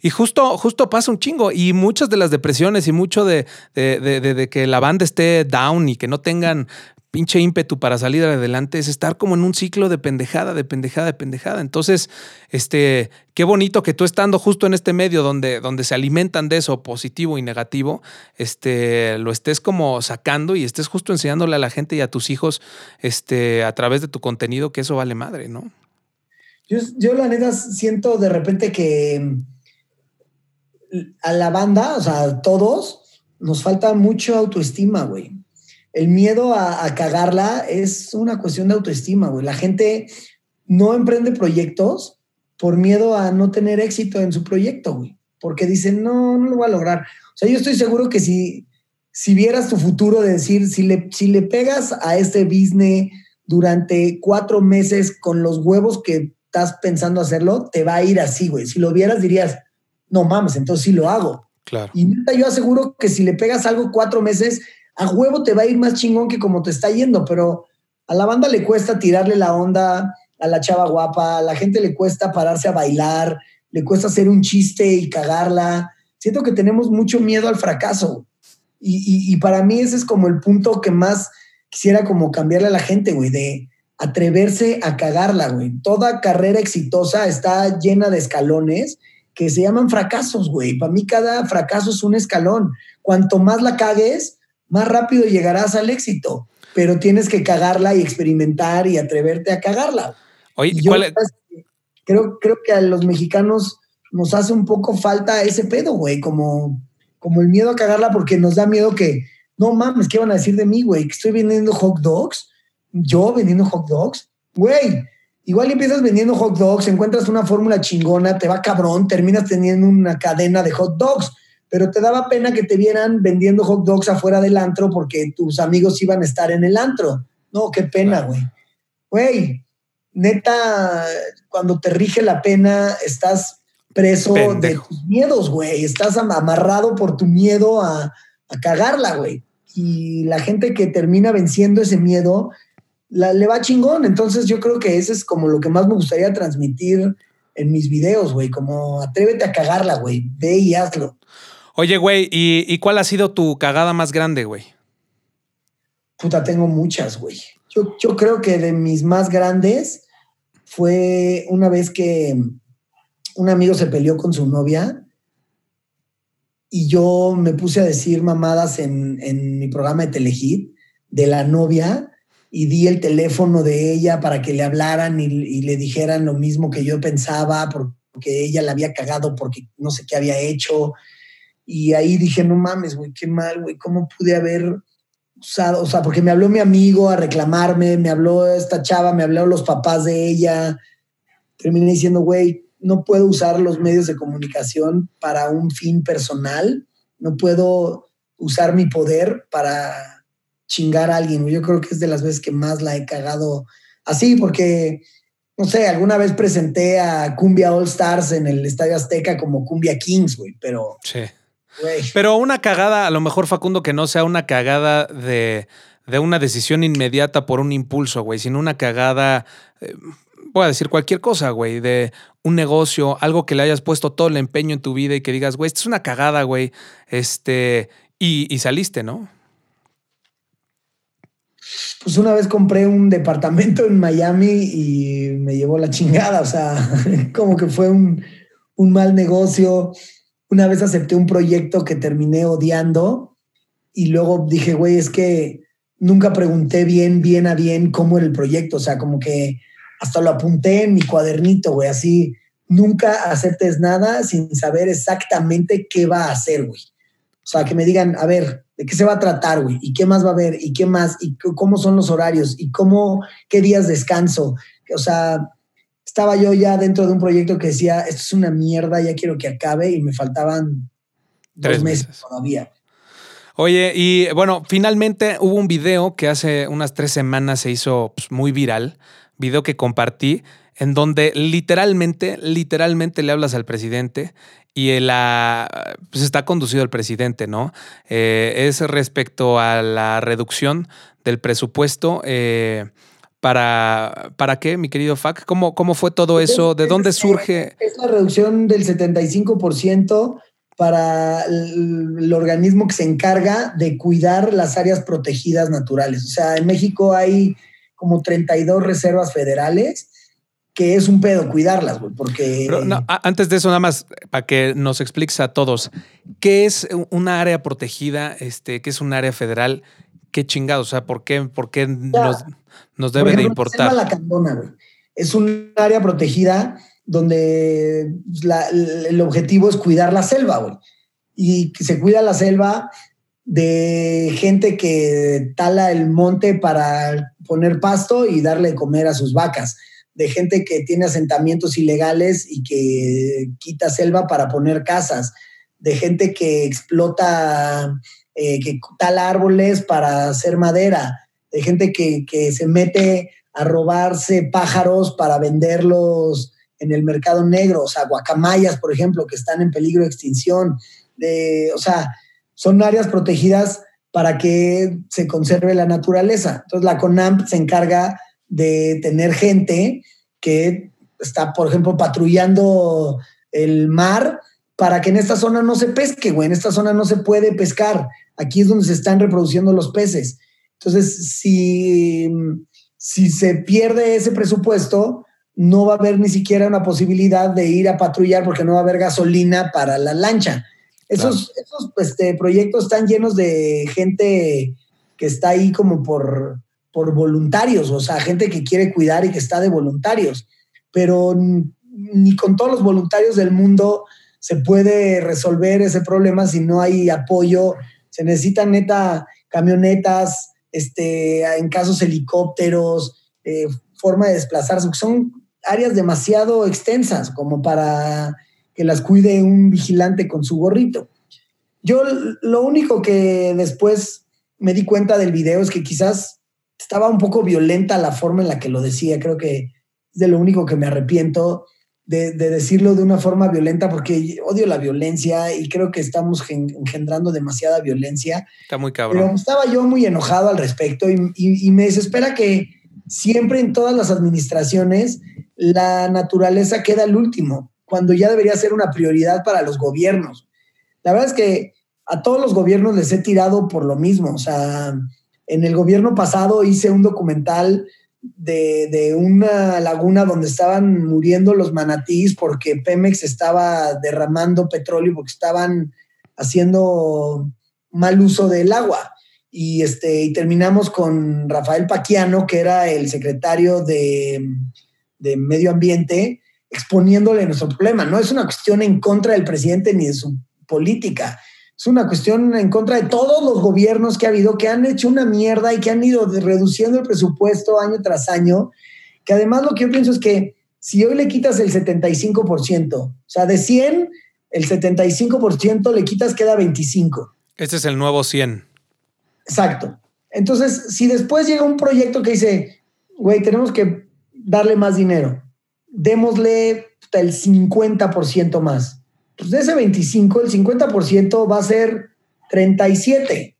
y justo, justo pasa un chingo. Y muchas de las depresiones y mucho de, de, que la banda esté down y que no tengan pinche ímpetu para salir adelante es estar como en un ciclo de pendejada, de pendejada, de pendejada. Entonces, este, qué bonito que tú estando justo en este medio donde, donde se alimentan de eso, positivo y negativo, este, lo estés como sacando y estés justo enseñándole a la gente y a tus hijos, este, a través de tu contenido, que eso vale madre, ¿no? Yo, yo la neta siento de repente que a la banda, o sea, a todos, nos falta mucho autoestima, güey el miedo a, cagarla es una cuestión de autoestima, güey. La gente no emprende proyectos por miedo a no tener éxito en su proyecto, güey. Porque dicen, no, no lo voy a lograr. O sea, yo estoy seguro que si, si vieras tu futuro de decir, si le, si le pegas a este business durante cuatro meses con los huevos que estás pensando hacerlo, te va a ir así, güey. Si lo vieras, dirías, no mames, entonces sí lo hago. Claro. Y yo aseguro que si le pegas algo cuatro meses, a huevo te va a ir más chingón que como te está yendo, pero a la banda le cuesta tirarle la onda a la chava guapa, a la gente le cuesta pararse a bailar, le cuesta hacer un chiste y cagarla. Siento que tenemos mucho miedo al fracaso. Y, para mí ese es como el punto que más quisiera como cambiarle a la gente, güey, de atreverse a cagarla, güey. Toda carrera exitosa está llena de escalones que se llaman fracasos, güey. Para mí cada fracaso es un escalón. Cuanto más la cagues, más rápido llegarás al éxito, pero tienes que cagarla y experimentar y atreverte a cagarla. Oye, creo, creo que a los mexicanos nos hace un poco falta ese pedo, güey, como, como el miedo a cagarla porque nos da miedo que, no mames, ¿qué van a decir de mí, güey? Que estoy vendiendo hot dogs, yo vendiendo hot dogs, güey. Igual empiezas vendiendo hot dogs, encuentras una fórmula chingona, te va cabrón, terminas teniendo una cadena de hot dogs pero te daba pena que te vieran vendiendo hot dogs afuera del antro porque tus amigos iban a estar en el antro. No, qué pena, güey. Güey, neta, cuando te rige la pena, estás preso de tus miedos, güey. Estás amarrado por tu miedo a, a cagarla, güey. Y la gente que termina venciendo ese miedo, la, le va chingón. Entonces yo creo que ese es como lo que más me gustaría transmitir en mis videos, güey. Como atrévete a cagarla, güey. Ve y hazlo. Oye, güey, ¿y, cuál ha sido tu cagada más grande, güey? Puta, tengo muchas, güey. Yo, yo creo que de mis más grandes fue una vez que un amigo se peleó con su novia y yo me puse a decir mamadas en, mi programa de Telehit de la novia y di el teléfono de ella para que le hablaran y, y, le dijeran lo mismo que yo pensaba porque ella la había cagado porque no sé qué había hecho y ahí dije, no mames, güey, qué mal, güey, ¿cómo pude haber usado? O sea, porque me habló mi amigo a reclamarme, me habló esta chava, me habló los papás de ella. Terminé diciendo, güey, no puedo usar los medios de comunicación para un fin personal, no puedo usar mi poder para chingar a alguien. Yo creo que es de las veces que más la he cagado así, porque, no sé, alguna vez presenté a Cumbia All Stars en el Estadio Azteca como Cumbia Kings, güey, pero... Sí. Pero una cagada, a lo mejor Facundo, que no sea una cagada de, de una decisión inmediata por un impulso, güey, sino una cagada, eh, voy a decir cualquier cosa, güey, de un negocio, algo que le hayas puesto todo el empeño en tu vida y que digas, güey, esto es una cagada, güey, este, y, y saliste, ¿no? Pues una vez compré un departamento en Miami y me llevó la chingada, o sea, como que fue un, un mal negocio. Una vez acepté un proyecto que terminé odiando y luego dije, güey, es que nunca pregunté bien, bien a bien cómo era el proyecto, o sea, como que hasta lo apunté en mi cuadernito, güey, así, nunca aceptes nada sin saber exactamente qué va a hacer, güey. O sea, que me digan, a ver, ¿de qué se va a tratar, güey? ¿Y qué más va a haber? ¿Y qué más? ¿Y cómo son los horarios? ¿Y cómo, qué días descanso? O sea, estaba yo ya dentro de un proyecto que decía, esto es una mierda, ya quiero que acabe y me faltaban dos meses, meses todavía. Oye, y bueno, finalmente hubo un video que hace unas tres semanas se hizo pues, muy viral, video que compartí, en donde literalmente, literalmente le hablas al presidente y la, pues está conducido el presidente, ¿no? Eh, es respecto a la reducción del presupuesto. Eh, ¿Para, ¿Para qué, mi querido Fac? ¿Cómo, ¿Cómo fue todo eso? ¿De dónde surge? Es la reducción del 75% para el, organismo que se encarga de cuidar las áreas protegidas naturales. O sea, en México hay como 32 reservas federales que es un pedo cuidarlas, güey, porque... antes de eso, nada más, para que nos expliques a todos, ¿qué es una área protegida? Este, ¿Qué es un área federal? ¿Qué chingados? O sea, ¿por qué, por qué nos, nos, debe de importar? La Candona, güey. Es un área protegida donde el objetivo es cuidar la selva, güey. Y se cuida la selva de gente que tala el monte para poner pasto y darle de comer a sus vacas de gente que tiene asentamientos ilegales y que quita selva para poner casas, de gente que explota, eh, que tala árboles para hacer madera, de gente que, se mete a robarse pájaros para venderlos en el mercado negro, o sea, guacamayas, por ejemplo, que están en peligro de extinción. O sea, son áreas protegidas para que se conserve la naturaleza. Entonces, la CONAMP se encarga de tener gente que está, por ejemplo, patrullando el mar para que en esta zona no se pesque, güey. En esta zona no se puede pescar. Aquí es donde se están reproduciendo los peces. Entonces, si, si se pierde ese presupuesto, no va a haber ni siquiera una posibilidad de ir a patrullar porque no va a haber gasolina para la lancha. Esos, esos este, proyectos están llenos de gente que está ahí como por, por voluntarios, o sea, gente que quiere cuidar y que está de voluntarios, pero ni con todos los voluntarios del mundo se puede resolver ese problema si no hay apoyo. Se necesitan neta camionetas, este, en casos helicópteros, eh, forma de desplazarse, son áreas demasiado extensas como para que las cuide un vigilante con su gorrito. Yo lo único que después me di cuenta del video es que quizás estaba un poco violenta la forma en la que lo decía. Creo que es de lo único que me arrepiento de, decirlo de una forma violenta porque odio la violencia y creo que estamos engendrando demasiada violencia. Está muy cabrón. Pero estaba yo muy enojado al respecto y, y me desespera que siempre en todas las administraciones la naturaleza queda al último, cuando ya debería ser una prioridad para los gobiernos. La verdad es que a todos los gobiernos les he tirado por lo mismo, o sea, en el gobierno pasado hice un documental de, una laguna donde estaban muriendo los manatís porque Pemex estaba derramando petróleo porque estaban haciendo mal uso del agua. Y, este, y terminamos con Rafael Paquiano, que era el secretario de, de Medio Ambiente, exponiéndole nuestro problema. No es una cuestión en contra del presidente ni de su política es una cuestión en contra de todos los gobiernos que ha habido, que han hecho una mierda y que han ido reduciendo el presupuesto año tras año, que además lo que yo pienso es que si hoy le quitas el 75%, o sea, de 100, el 75% le quitas queda 25. Este es el nuevo 100. Exacto. Entonces, si después llega un proyecto que dice, güey, tenemos que darle más dinero, démosle hasta el 50% más. Pues de ese 25, el 50% va a ser 37.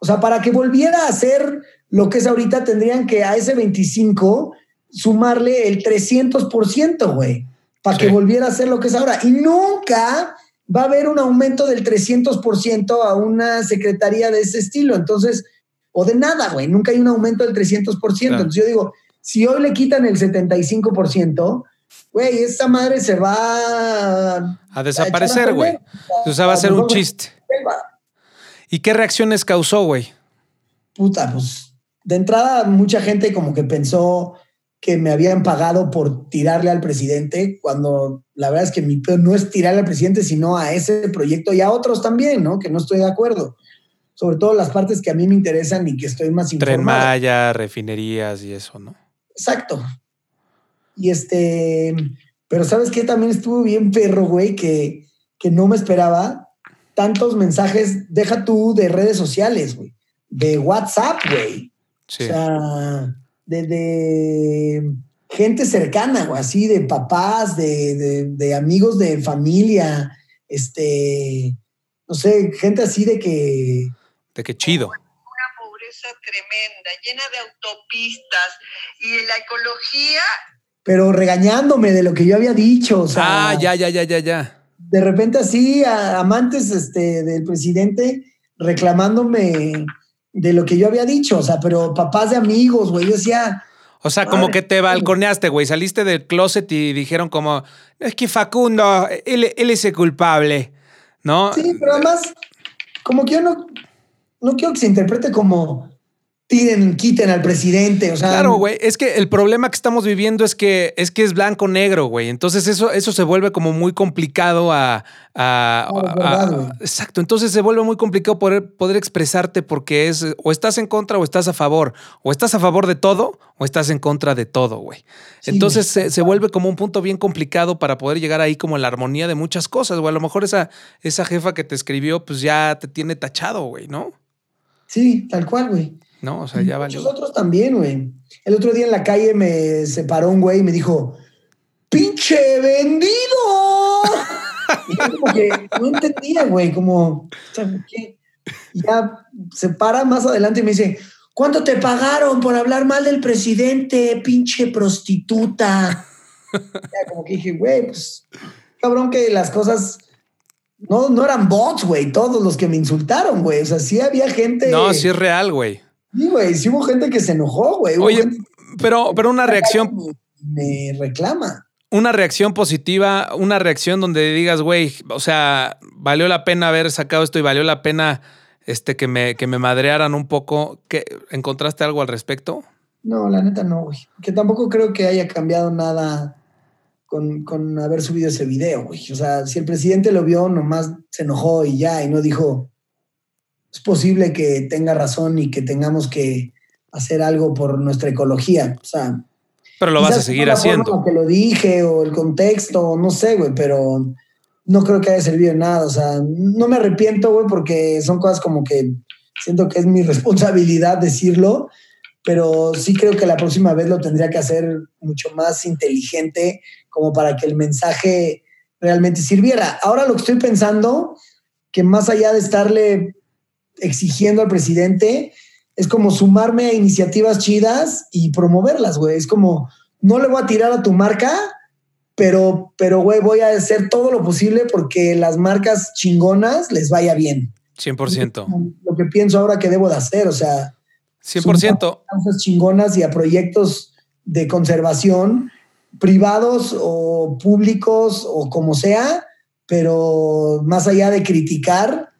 O sea, para que volviera a ser lo que es ahorita, tendrían que a ese 25 sumarle el 300%, güey, para que volviera a ser lo que es ahora. Y nunca va a haber un aumento del 300% a una secretaría de ese estilo. Entonces, o de nada, güey, nunca hay un aumento del 300%. Entonces yo digo, si hoy le quitan el 75%, güey, esa madre se va a desaparecer, güey. O sea, va a ser un chiste. ¿Y qué reacciones causó, güey? Puta, pues de entrada mucha gente como que pensó que me habían pagado por tirarle al presidente, cuando la verdad es que mi peor no es tirarle al presidente, sino a ese proyecto y a otros también, ¿no? Que no estoy de acuerdo. Sobre todo las partes que a mí me interesan y que estoy más informado. Tren Maya, refinerías y eso, ¿no? Exacto. Y este, pero ¿sabes qué? También estuvo bien perro, güey, que, que no me esperaba tantos mensajes, deja tú de redes sociales, güey, de WhatsApp, güey. Sí. O sea, de, gente cercana, o así, de papás, de, amigos de familia, este, no sé, gente así de que... De que chido Una pobreza tremenda, llena de autopistas y la ecología. Pero regañándome de lo que yo había dicho. O sea, ah, ya, ya, ya, ya, ya. De repente así, amantes este, del presidente reclamándome de lo que yo había dicho, o sea, pero papás de amigos, güey, yo decía... O sea, como que te balconeaste, güey, saliste del closet y dijeron como, es que Facundo, él, él es el culpable, ¿no? Sí, pero además, como que yo no, no quiero que se interprete como, tiren, quiten al presidente. O sea, claro, güey. Es que el problema que estamos viviendo es que es que es blanco negro, güey. Entonces eso, eso se vuelve como muy complicado a. exacto. Entonces se vuelve muy complicado poder, poder expresarte porque es o estás en contra o estás a favor. O estás a favor de todo o estás en contra de todo, güey. Entonces se, se, vuelve como un punto bien complicado para poder llegar ahí como la armonía de muchas cosas, güey. A lo mejor esa, esa jefa que te escribió, pues ya te tiene tachado, güey, ¿no? Sí, tal cual, güey. No, o sea, ya valió. Nosotros también, güey. El otro día en la calle me separó un güey y me dijo, ¡pinche vendido! y yo como que no entendía, güey, como, ¿qué? Y ya se para más adelante y me dice, ¿cuánto te pagaron por hablar mal del presidente, pinche prostituta? ya como que dije, güey, pues, cabrón que las cosas no, no eran bots, güey, todos los que me insultaron, güey. O sea, sí había gente. No, sí es real, güey. Sí, güey, sí hubo gente que se enojó, güey. Oye, pero, pero una reacción. Me reclama. Una reacción positiva, una reacción donde digas, güey, o sea, valió la pena haber sacado esto y valió la pena este, que, me, que me madrearan un poco. ¿Qué, ¿Encontraste algo al respecto? No, la neta no, güey. Que tampoco creo que haya cambiado nada con, con haber subido ese video, güey. O sea, si el presidente lo vio, nomás se enojó y ya, y no dijo, es posible que tenga razón y que tengamos que hacer algo por nuestra ecología. O sea, pero lo vas a seguir haciendo. Que lo dije o el contexto, no sé, güey, pero no creo que haya servido de nada. O sea, no me arrepiento, güey, porque son cosas como que siento que es mi responsabilidad decirlo, pero sí creo que la próxima vez lo tendría que hacer mucho más inteligente como para que el mensaje realmente sirviera. Ahora lo que estoy pensando, que más allá de estarle exigiendo al presidente, es como sumarme a iniciativas chidas y promoverlas, güey. Es como, no le voy a tirar a tu marca, pero, pero, güey, voy a hacer todo lo posible porque las marcas chingonas les vaya bien. 100%. Lo que pienso ahora que debo de hacer, o sea. 100%. A chingonas y a proyectos de conservación privados o públicos o como sea, pero más allá de criticar,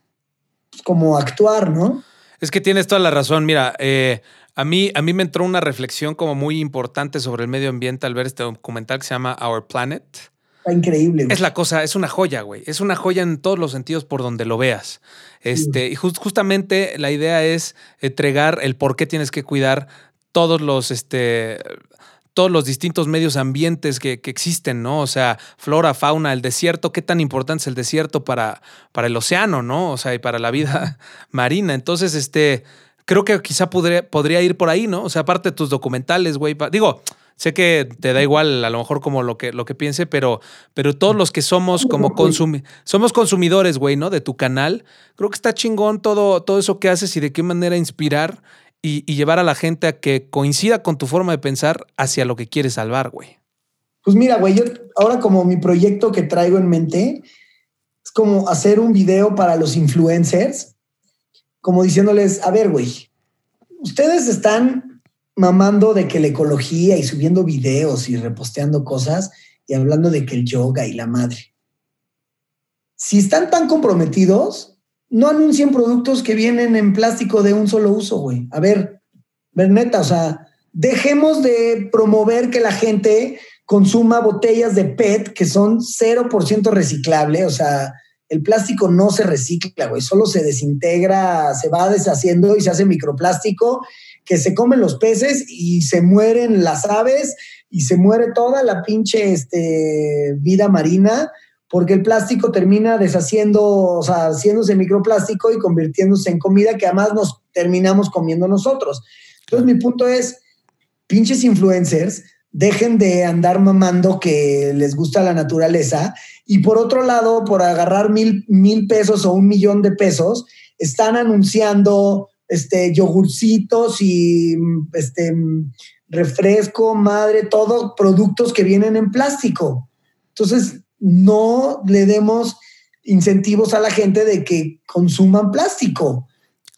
como actuar, ¿no? Es que tienes toda la razón. Mira, eh, a, mí, a mí me entró una reflexión como muy importante sobre el medio ambiente al ver este documental que se llama Our Planet. Está increíble. Es la cosa, es una joya, güey. Es una joya en todos los sentidos por donde lo veas. Este, Y justamente la idea es entregar el por qué tienes que cuidar todos los, este, todos los distintos medios ambientes que, existen, ¿no? O sea, flora, fauna, el desierto, qué tan importante es el desierto para, para el océano, ¿no? O sea, y para la vida marina. Entonces, este, creo que quizá podría, podría ir por ahí, ¿no? O sea, aparte de tus documentales, güey. Digo, sé que te da igual a lo mejor como lo que, lo que piense, pero, pero todos los que somos como consumi somos consumidores, güey, ¿no? De tu canal, creo que está chingón todo, todo eso que haces y de qué manera inspirar y, y llevar a la gente a que coincida con tu forma de pensar hacia lo que quieres salvar, güey. Pues mira, güey, yo ahora como mi proyecto que traigo en mente es como hacer un video para los influencers, como diciéndoles, a ver, güey, ustedes están mamando de que la ecología y subiendo videos y reposteando cosas y hablando de que el yoga y la madre. Si están tan comprometidos, no anuncien productos que vienen en plástico de un solo uso, güey. A ver, ver neta, o sea, dejemos de promover que la gente consuma botellas de PET que son 0% reciclable, o sea, el plástico no se recicla, güey, solo se desintegra, se va deshaciendo y se hace microplástico que se comen los peces y se mueren las aves y se muere toda la pinche este, vida marina porque el plástico termina deshaciendo, o sea, haciéndose microplástico y convirtiéndose en comida que además nos terminamos comiendo nosotros. Entonces mi punto es, pinches influencers, dejen de andar mamando que les gusta la naturaleza y por otro lado, por agarrar mil, mil pesos o un millón de pesos, están anunciando este, yogurcitos y este, refresco, madre, todos productos que vienen en plástico. Entonces, no le demos incentivos a la gente de que consuman plástico.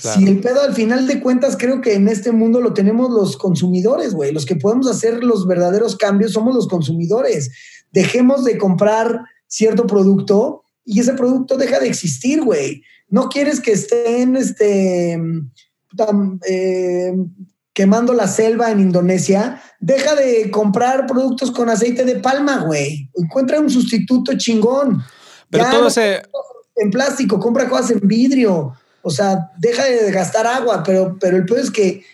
Si el pedo al final de cuentas creo que en este mundo lo tenemos los consumidores, güey. Los que podemos hacer los verdaderos cambios somos los consumidores. Dejemos de comprar cierto producto y ese producto deja de existir, güey. No quieres que estén este, eh, quemando la selva en Indonesia. Deja de comprar productos con aceite de palma, güey. Encuentra un sustituto chingón. Pero todo ese... En plástico, compra cosas en vidrio o sea, deja de gastar agua, pero, pero el peor es que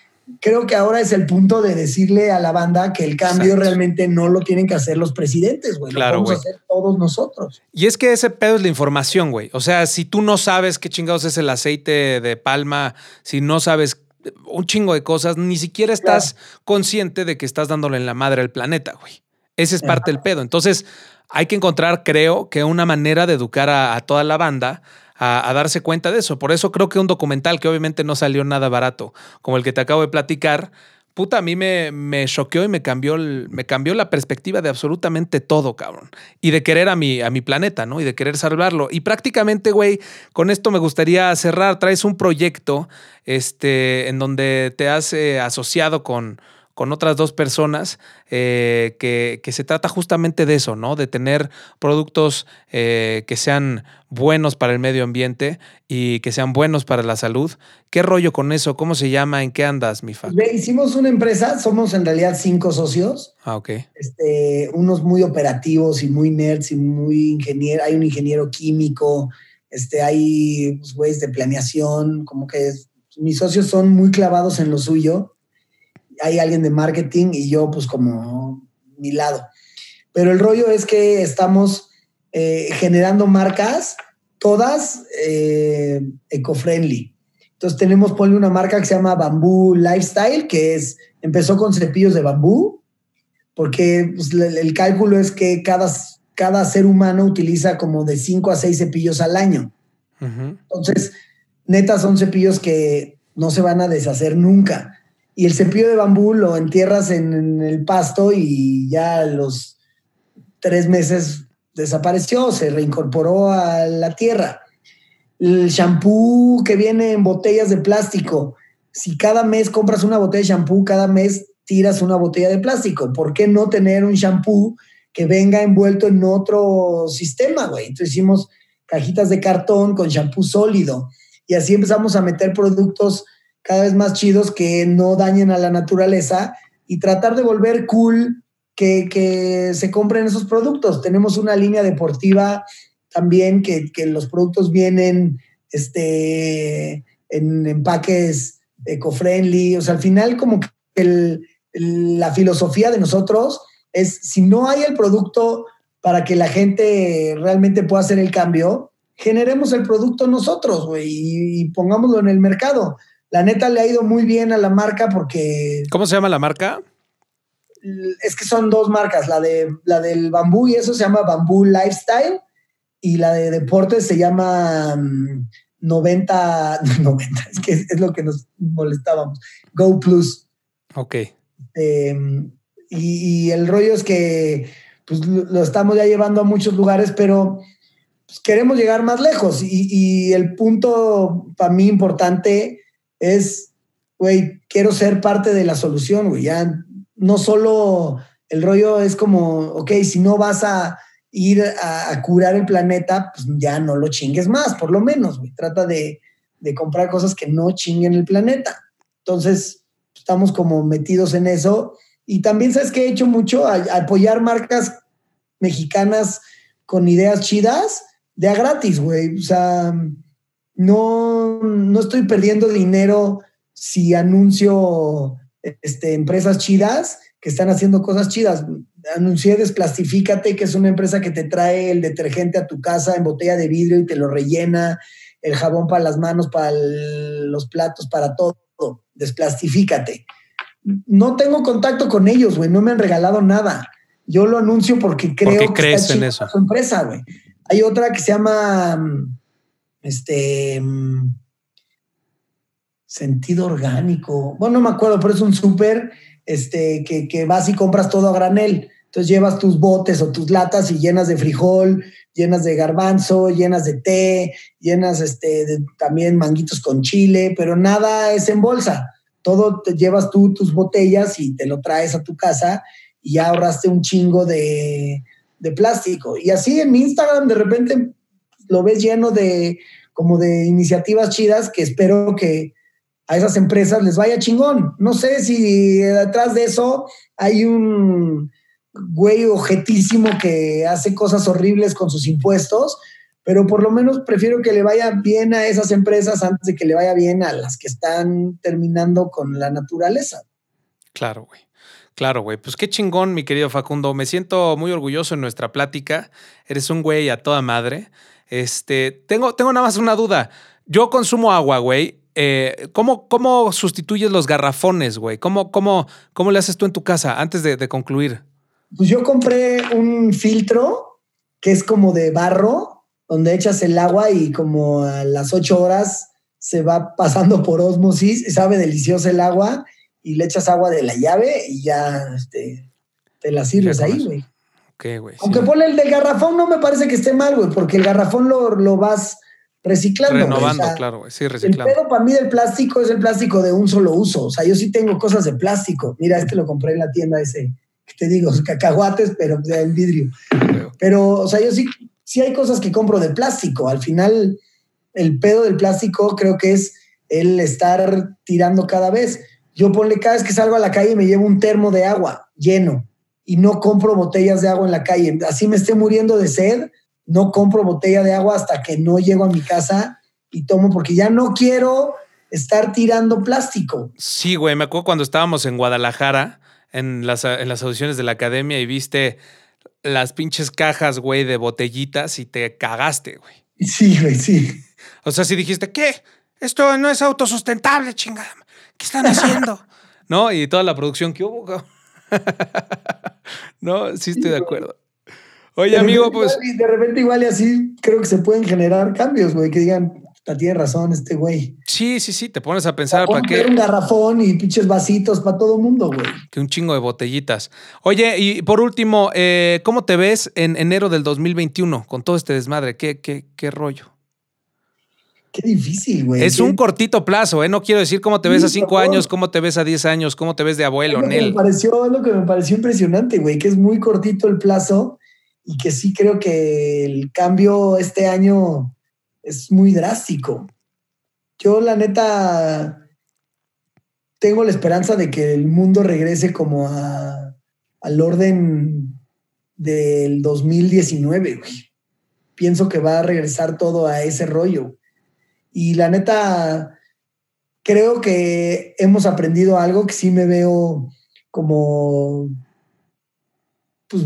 creo que ahora es el punto de decirle a la banda que el cambio realmente no lo tienen que hacer los presidentes, güey. Claro, lo podemos hacer todos nosotros. Y es que ese pedo es la información, güey. O sea, si tú no sabes qué chingados es el aceite de palma, si no sabes un chingo de cosas, ni siquiera estás consciente de que estás dándole en la madre al planeta, güey. Ese es parte del pedo. Entonces, hay que encontrar, creo, que una manera de educar a toda la banda a, darse cuenta de eso. Por eso creo que un documental que obviamente no salió nada barato, como el que te acabo de platicar, puta, a mí me, me choqueó y me cambió, me cambió la perspectiva de absolutamente todo, cabrón. Y de querer a mi, a mi planeta, ¿no? Y de querer salvarlo. Y prácticamente, güey, con esto me gustaría cerrar. Traes un proyecto este, en donde te has eh, asociado con, con otras dos personas, eh, que, se trata justamente de eso, ¿no? De tener productos eh, que sean buenos para el medio ambiente y que sean buenos para la salud. ¿Qué rollo con eso? ¿Cómo se llama? ¿En qué andas, mi fa? Hicimos una empresa, somos en realidad cinco socios. Ah, ok. Este, unos muy operativos y muy nerds y muy ingeniero. Hay un ingeniero químico, este, hay pues, güeyes de planeación, como que mis socios son muy clavados en lo suyo hay alguien de marketing y yo pues como mi lado. Pero el rollo es que estamos eh, generando marcas, todas eh, eco-friendly. Entonces tenemos, ponle una marca que se llama Bambú Lifestyle, que es, empezó con cepillos de bambú, porque pues, el, cálculo es que cada, cada ser humano utiliza como de 5 a 6 cepillos al año. Entonces, neta, son cepillos que no se van a deshacer nunca y el cepillo de bambú lo entierras en, el pasto y ya a los tres meses desapareció, se reincorporó a la tierra. El shampoo que viene en botellas de plástico, si cada mes compras una botella de shampoo, cada mes tiras una botella de plástico. ¿Por qué no tener un shampoo que venga envuelto en otro sistema, güey? Entonces hicimos cajitas de cartón con shampoo sólido y así empezamos a meter productos cada vez más chidos que no dañen a la naturaleza y tratar de volver cool que, se compren esos productos. Tenemos una línea deportiva también que, los productos vienen este, en empaques eco-friendly. O sea, al final como que la filosofía de nosotros es, si no hay el producto para que la gente realmente pueda hacer el cambio, generemos el producto nosotros, güey, y, y pongámoslo en el mercado la neta le ha ido muy bien a la marca porque ¿Cómo se llama la marca? es que son dos marcas, la, de, la del bambú y eso se llama Bambú Lifestyle y la de deportes se llama mm, 90, 90, es que es, es lo que nos molestábamos, Go Plus. Ok. Eh, y, y el rollo es que pues, lo, lo estamos ya llevando a muchos lugares, pero pues, queremos llegar más lejos. Y, y el punto para mí importante es, güey, quiero ser parte de la solución, güey. Ya no solo el rollo es como, ok, si no vas a ir a, curar el planeta, pues ya no lo chingues más, por lo menos, güey. Trata de, de comprar cosas que no chinguen el planeta. Entonces, estamos como metidos en eso. Y también, ¿sabes que He hecho mucho a, a apoyar marcas mexicanas con ideas chidas de a gratis, güey. O sea, no, no estoy perdiendo dinero si anuncio este, empresas chidas que están haciendo cosas chidas. Anuncié Desplastifícate, que es una empresa que te trae el detergente a tu casa en botella de vidrio y te lo rellena, el jabón para las manos, para el- los platos, para todo. Desplastifícate. No tengo contacto con ellos, güey. No me han regalado nada. Yo lo anuncio porque creo que crees está en eso. su empresa, güey. Hay otra que se llama este mm, sentido orgánico. Bueno, no me acuerdo, pero es un súper este, que, que vas y compras todo a granel. Entonces llevas tus botes o tus latas y llenas de frijol, llenas de garbanzo, llenas de té, llenas este, de, también manguitos con chile, pero nada es en bolsa. Todo te llevas tú tus botellas y te lo traes a tu casa y ya ahorraste un chingo de, de plástico. Y así en mi Instagram de repente lo ves lleno de como de iniciativas chidas que espero que a esas empresas les vaya chingón. No sé si detrás de eso hay un güey objetísimo que hace cosas horribles con sus impuestos, pero por lo menos prefiero que le vaya bien a esas empresas antes de que le vaya bien a las que están terminando con la naturaleza. Claro, güey. Claro, güey. Pues qué chingón, mi querido Facundo. Me siento muy orgulloso en nuestra plática. Eres un güey a toda madre. Este, tengo, tengo nada más una duda. Yo consumo agua, güey. Eh, ¿cómo, ¿Cómo sustituyes los garrafones, güey? ¿Cómo, cómo, ¿Cómo le haces tú en tu casa antes de, de concluir? Pues yo compré un filtro que es como de barro, donde echas el agua y como a las ocho horas se va pasando por osmosis, sabe delicioso el agua y le echas agua de la llave y ya este, te la sirves ahí, güey. Güey. sí. Aunque ponle el del garrafón, no me parece que esté mal, güey, porque el garrafón lo, lo vas reciclando. o Renovando, sea, claro, güey. Sí, El reciclando. pedo para mí del plástico es el plástico de un solo uso. O sea, yo sí tengo cosas de plástico. Mira, este lo compré en la tienda ese, que te digo, cacahuates, pero de en vidrio. Pero, o sea, yo sí, sí hay cosas que compro de plástico. Al final, el pedo del plástico creo que es el estar tirando cada vez. Yo ponle cada vez que salgo a la calle me llevo un termo de agua lleno y no compro botellas de agua en la calle. Así me esté muriendo de sed, no compro botella de agua hasta que no llego a mi casa y tomo porque ya no quiero estar tirando plástico. Sí, güey, me acuerdo cuando estábamos en Guadalajara, en las, en las audiciones de la academia, y viste las pinches cajas, güey, de botellitas y te cagaste, güey. Sí, güey, sí. O sea, si dijiste, ¿qué? Esto no es autosustentable, chingada. ¿Qué están haciendo? ¿No? Y toda la producción que hubo. cabrón. no, sí estoy de acuerdo. Oye, De amigo, repente pues igual de repente igual y así creo que se pueden generar cambios, güey, que digan, "Puta, tiene razón este güey. sí, sí, sí, te pones a pensar para qué. un garrafón y pinches vasitos para todo mundo, güey. Que un chingo de botellitas. Oye, y por último, eh, ¿cómo te ves en enero del 2021 con todo este desmadre? ¿Qué, qué, qué rollo? Qué difícil, güey. Es Qué- un cortito plazo, ¿eh? No quiero decir cómo te ves a cinco años, cómo te ves a 10 años, cómo te ves de abuelo, lo que me Nel. pareció, lo que me pareció impresionante, güey, que es muy cortito el plazo y que sí creo que el cambio este año es muy drástico. Yo, la neta, tengo la esperanza de que el mundo regrese como a, al orden del 2019, güey. Pienso que va a regresar todo a ese rollo. Y la neta, creo que hemos aprendido algo que sí me veo como pues,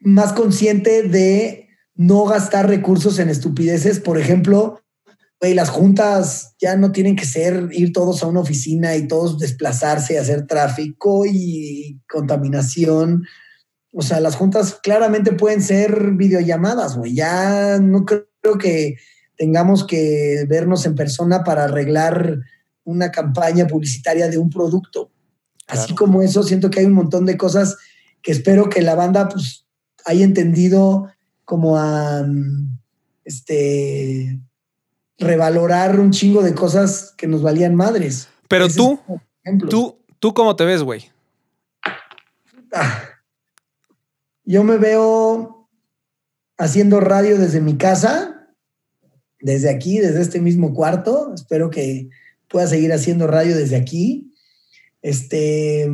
más consciente de no gastar recursos en estupideces. Por ejemplo, güey, las juntas ya no tienen que ser ir todos a una oficina y todos desplazarse, hacer tráfico y contaminación. O sea, las juntas claramente pueden ser videollamadas, güey. Ya no creo que tengamos que vernos en persona para arreglar una campaña publicitaria de un producto. Así como eso, siento que hay un montón de cosas que espero que la banda pues, haya entendido como a este revalorar un chingo de cosas que nos valían madres. Pero tú, tú, tú cómo te ves, güey. Ah, yo me veo haciendo radio desde mi casa, desde aquí, desde este mismo cuarto. Espero que pueda seguir haciendo radio desde aquí. Este,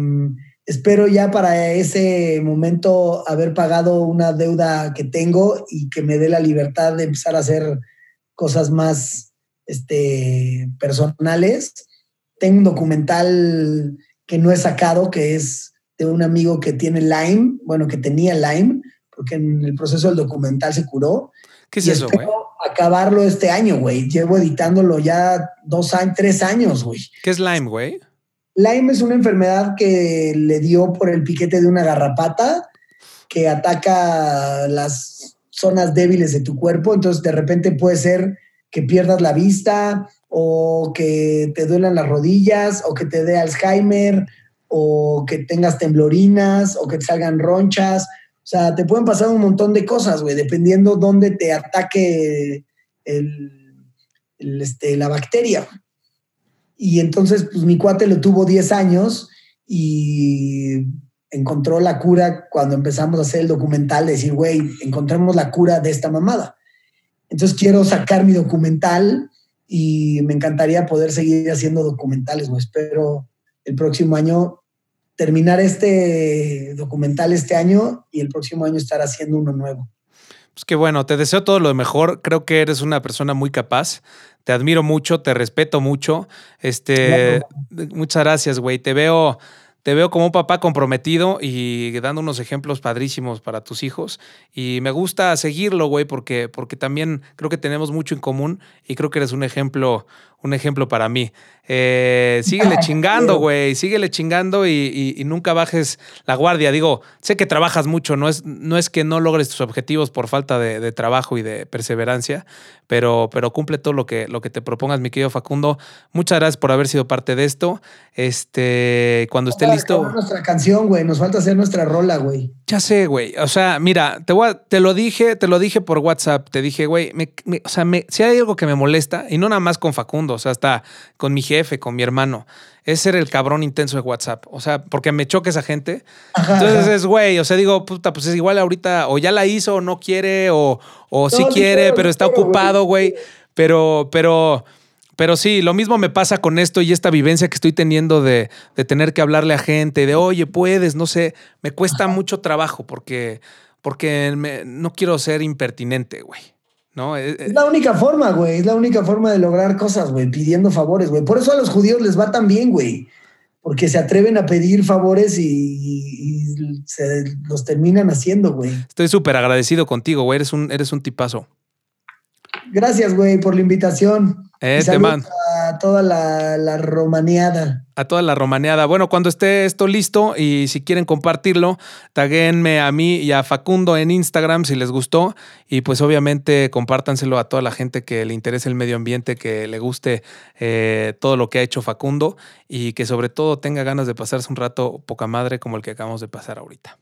espero ya para ese momento haber pagado una deuda que tengo y que me dé la libertad de empezar a hacer cosas más este, personales. Tengo un documental que no he sacado, que es de un amigo que tiene Lyme, bueno, que tenía Lyme, porque en el proceso del documental se curó. ¿Qué es eso, güey? Acabarlo este año, güey. Llevo editándolo ya dos años, tres años, güey. ¿Qué es Lyme, güey? Lyme es una enfermedad que le dio por el piquete de una garrapata que ataca las zonas débiles de tu cuerpo. Entonces, de repente puede ser que pierdas la vista o que te duelan las rodillas o que te dé Alzheimer o que tengas temblorinas o que te salgan ronchas. O sea, te pueden pasar un montón de cosas, güey, dependiendo dónde te ataque este, la bacteria. Y entonces, pues mi cuate lo tuvo 10 años y encontró la cura cuando empezamos a hacer el documental, decir, güey, encontramos la cura de esta mamada. Entonces quiero sacar mi documental y me encantaría poder seguir haciendo documentales, güey. Espero el próximo año terminar este documental este año y el próximo año estar haciendo uno nuevo. Pues qué bueno, te deseo todo lo mejor. Creo que eres una persona muy capaz. Te admiro mucho, te respeto mucho. Este, muchas gracias, güey. Te veo te veo como un papá comprometido y dando unos ejemplos padrísimos para tus hijos. Y me gusta seguirlo, güey, porque, porque también creo que tenemos mucho en común y creo que eres un ejemplo, un ejemplo para mí. Eh, síguele chingando, güey, síguele chingando y, nunca bajes la guardia. Digo, sé que trabajas mucho, no es, no es que no logres tus objetivos por falta de, trabajo y de perseverancia, pero, pero cumple todo lo que, lo que te propongas, mi querido Facundo. Muchas gracias por haber sido parte de esto. Este, cuando esté listo. Nuestra canción, güey, nos falta hacer nuestra rola, güey. Ya sé, güey. O sea, mira, te, voy te lo dije, te lo dije por WhatsApp. Te dije, güey, o sea, si hay algo que me molesta, y no nada más con Facundo, o sea, hasta con mi jefe, con mi hermano, es ser el cabrón intenso de WhatsApp. O sea, porque me choca esa gente. Entonces es, güey, o sea, digo, puta, pues es igual ahorita, o ya la hizo, o no quiere, o, o sí quiere, pero está ocupado, güey. Pero, pero. Pero sí, lo mismo me pasa con esto y esta vivencia que estoy teniendo de, tener que hablarle a gente, de oye, puedes, no sé, me cuesta mucho trabajo porque, porque no quiero ser impertinente, güey. ¿No? Eh, es, la única forma, güey. Es la única forma de lograr cosas, güey, pidiendo favores, güey. Por eso a los judíos les va tan bien, güey. Porque se atreven a pedir favores y, se los terminan haciendo, güey. Estoy súper agradecido contigo, güey. Eres un, eres un tipazo. Gracias, güey, por la invitación. Eh, A toda la, la, romaneada. A toda la romaneada. Bueno, cuando esté esto listo y si quieren compartirlo, taguenme a mí y a Facundo en Instagram si les gustó. Y pues obviamente compártanselo a toda la gente que le interese el medio ambiente, que le guste eh, todo lo que ha hecho Facundo y que sobre todo tenga ganas de pasarse un rato poca madre como el que acabamos de pasar ahorita.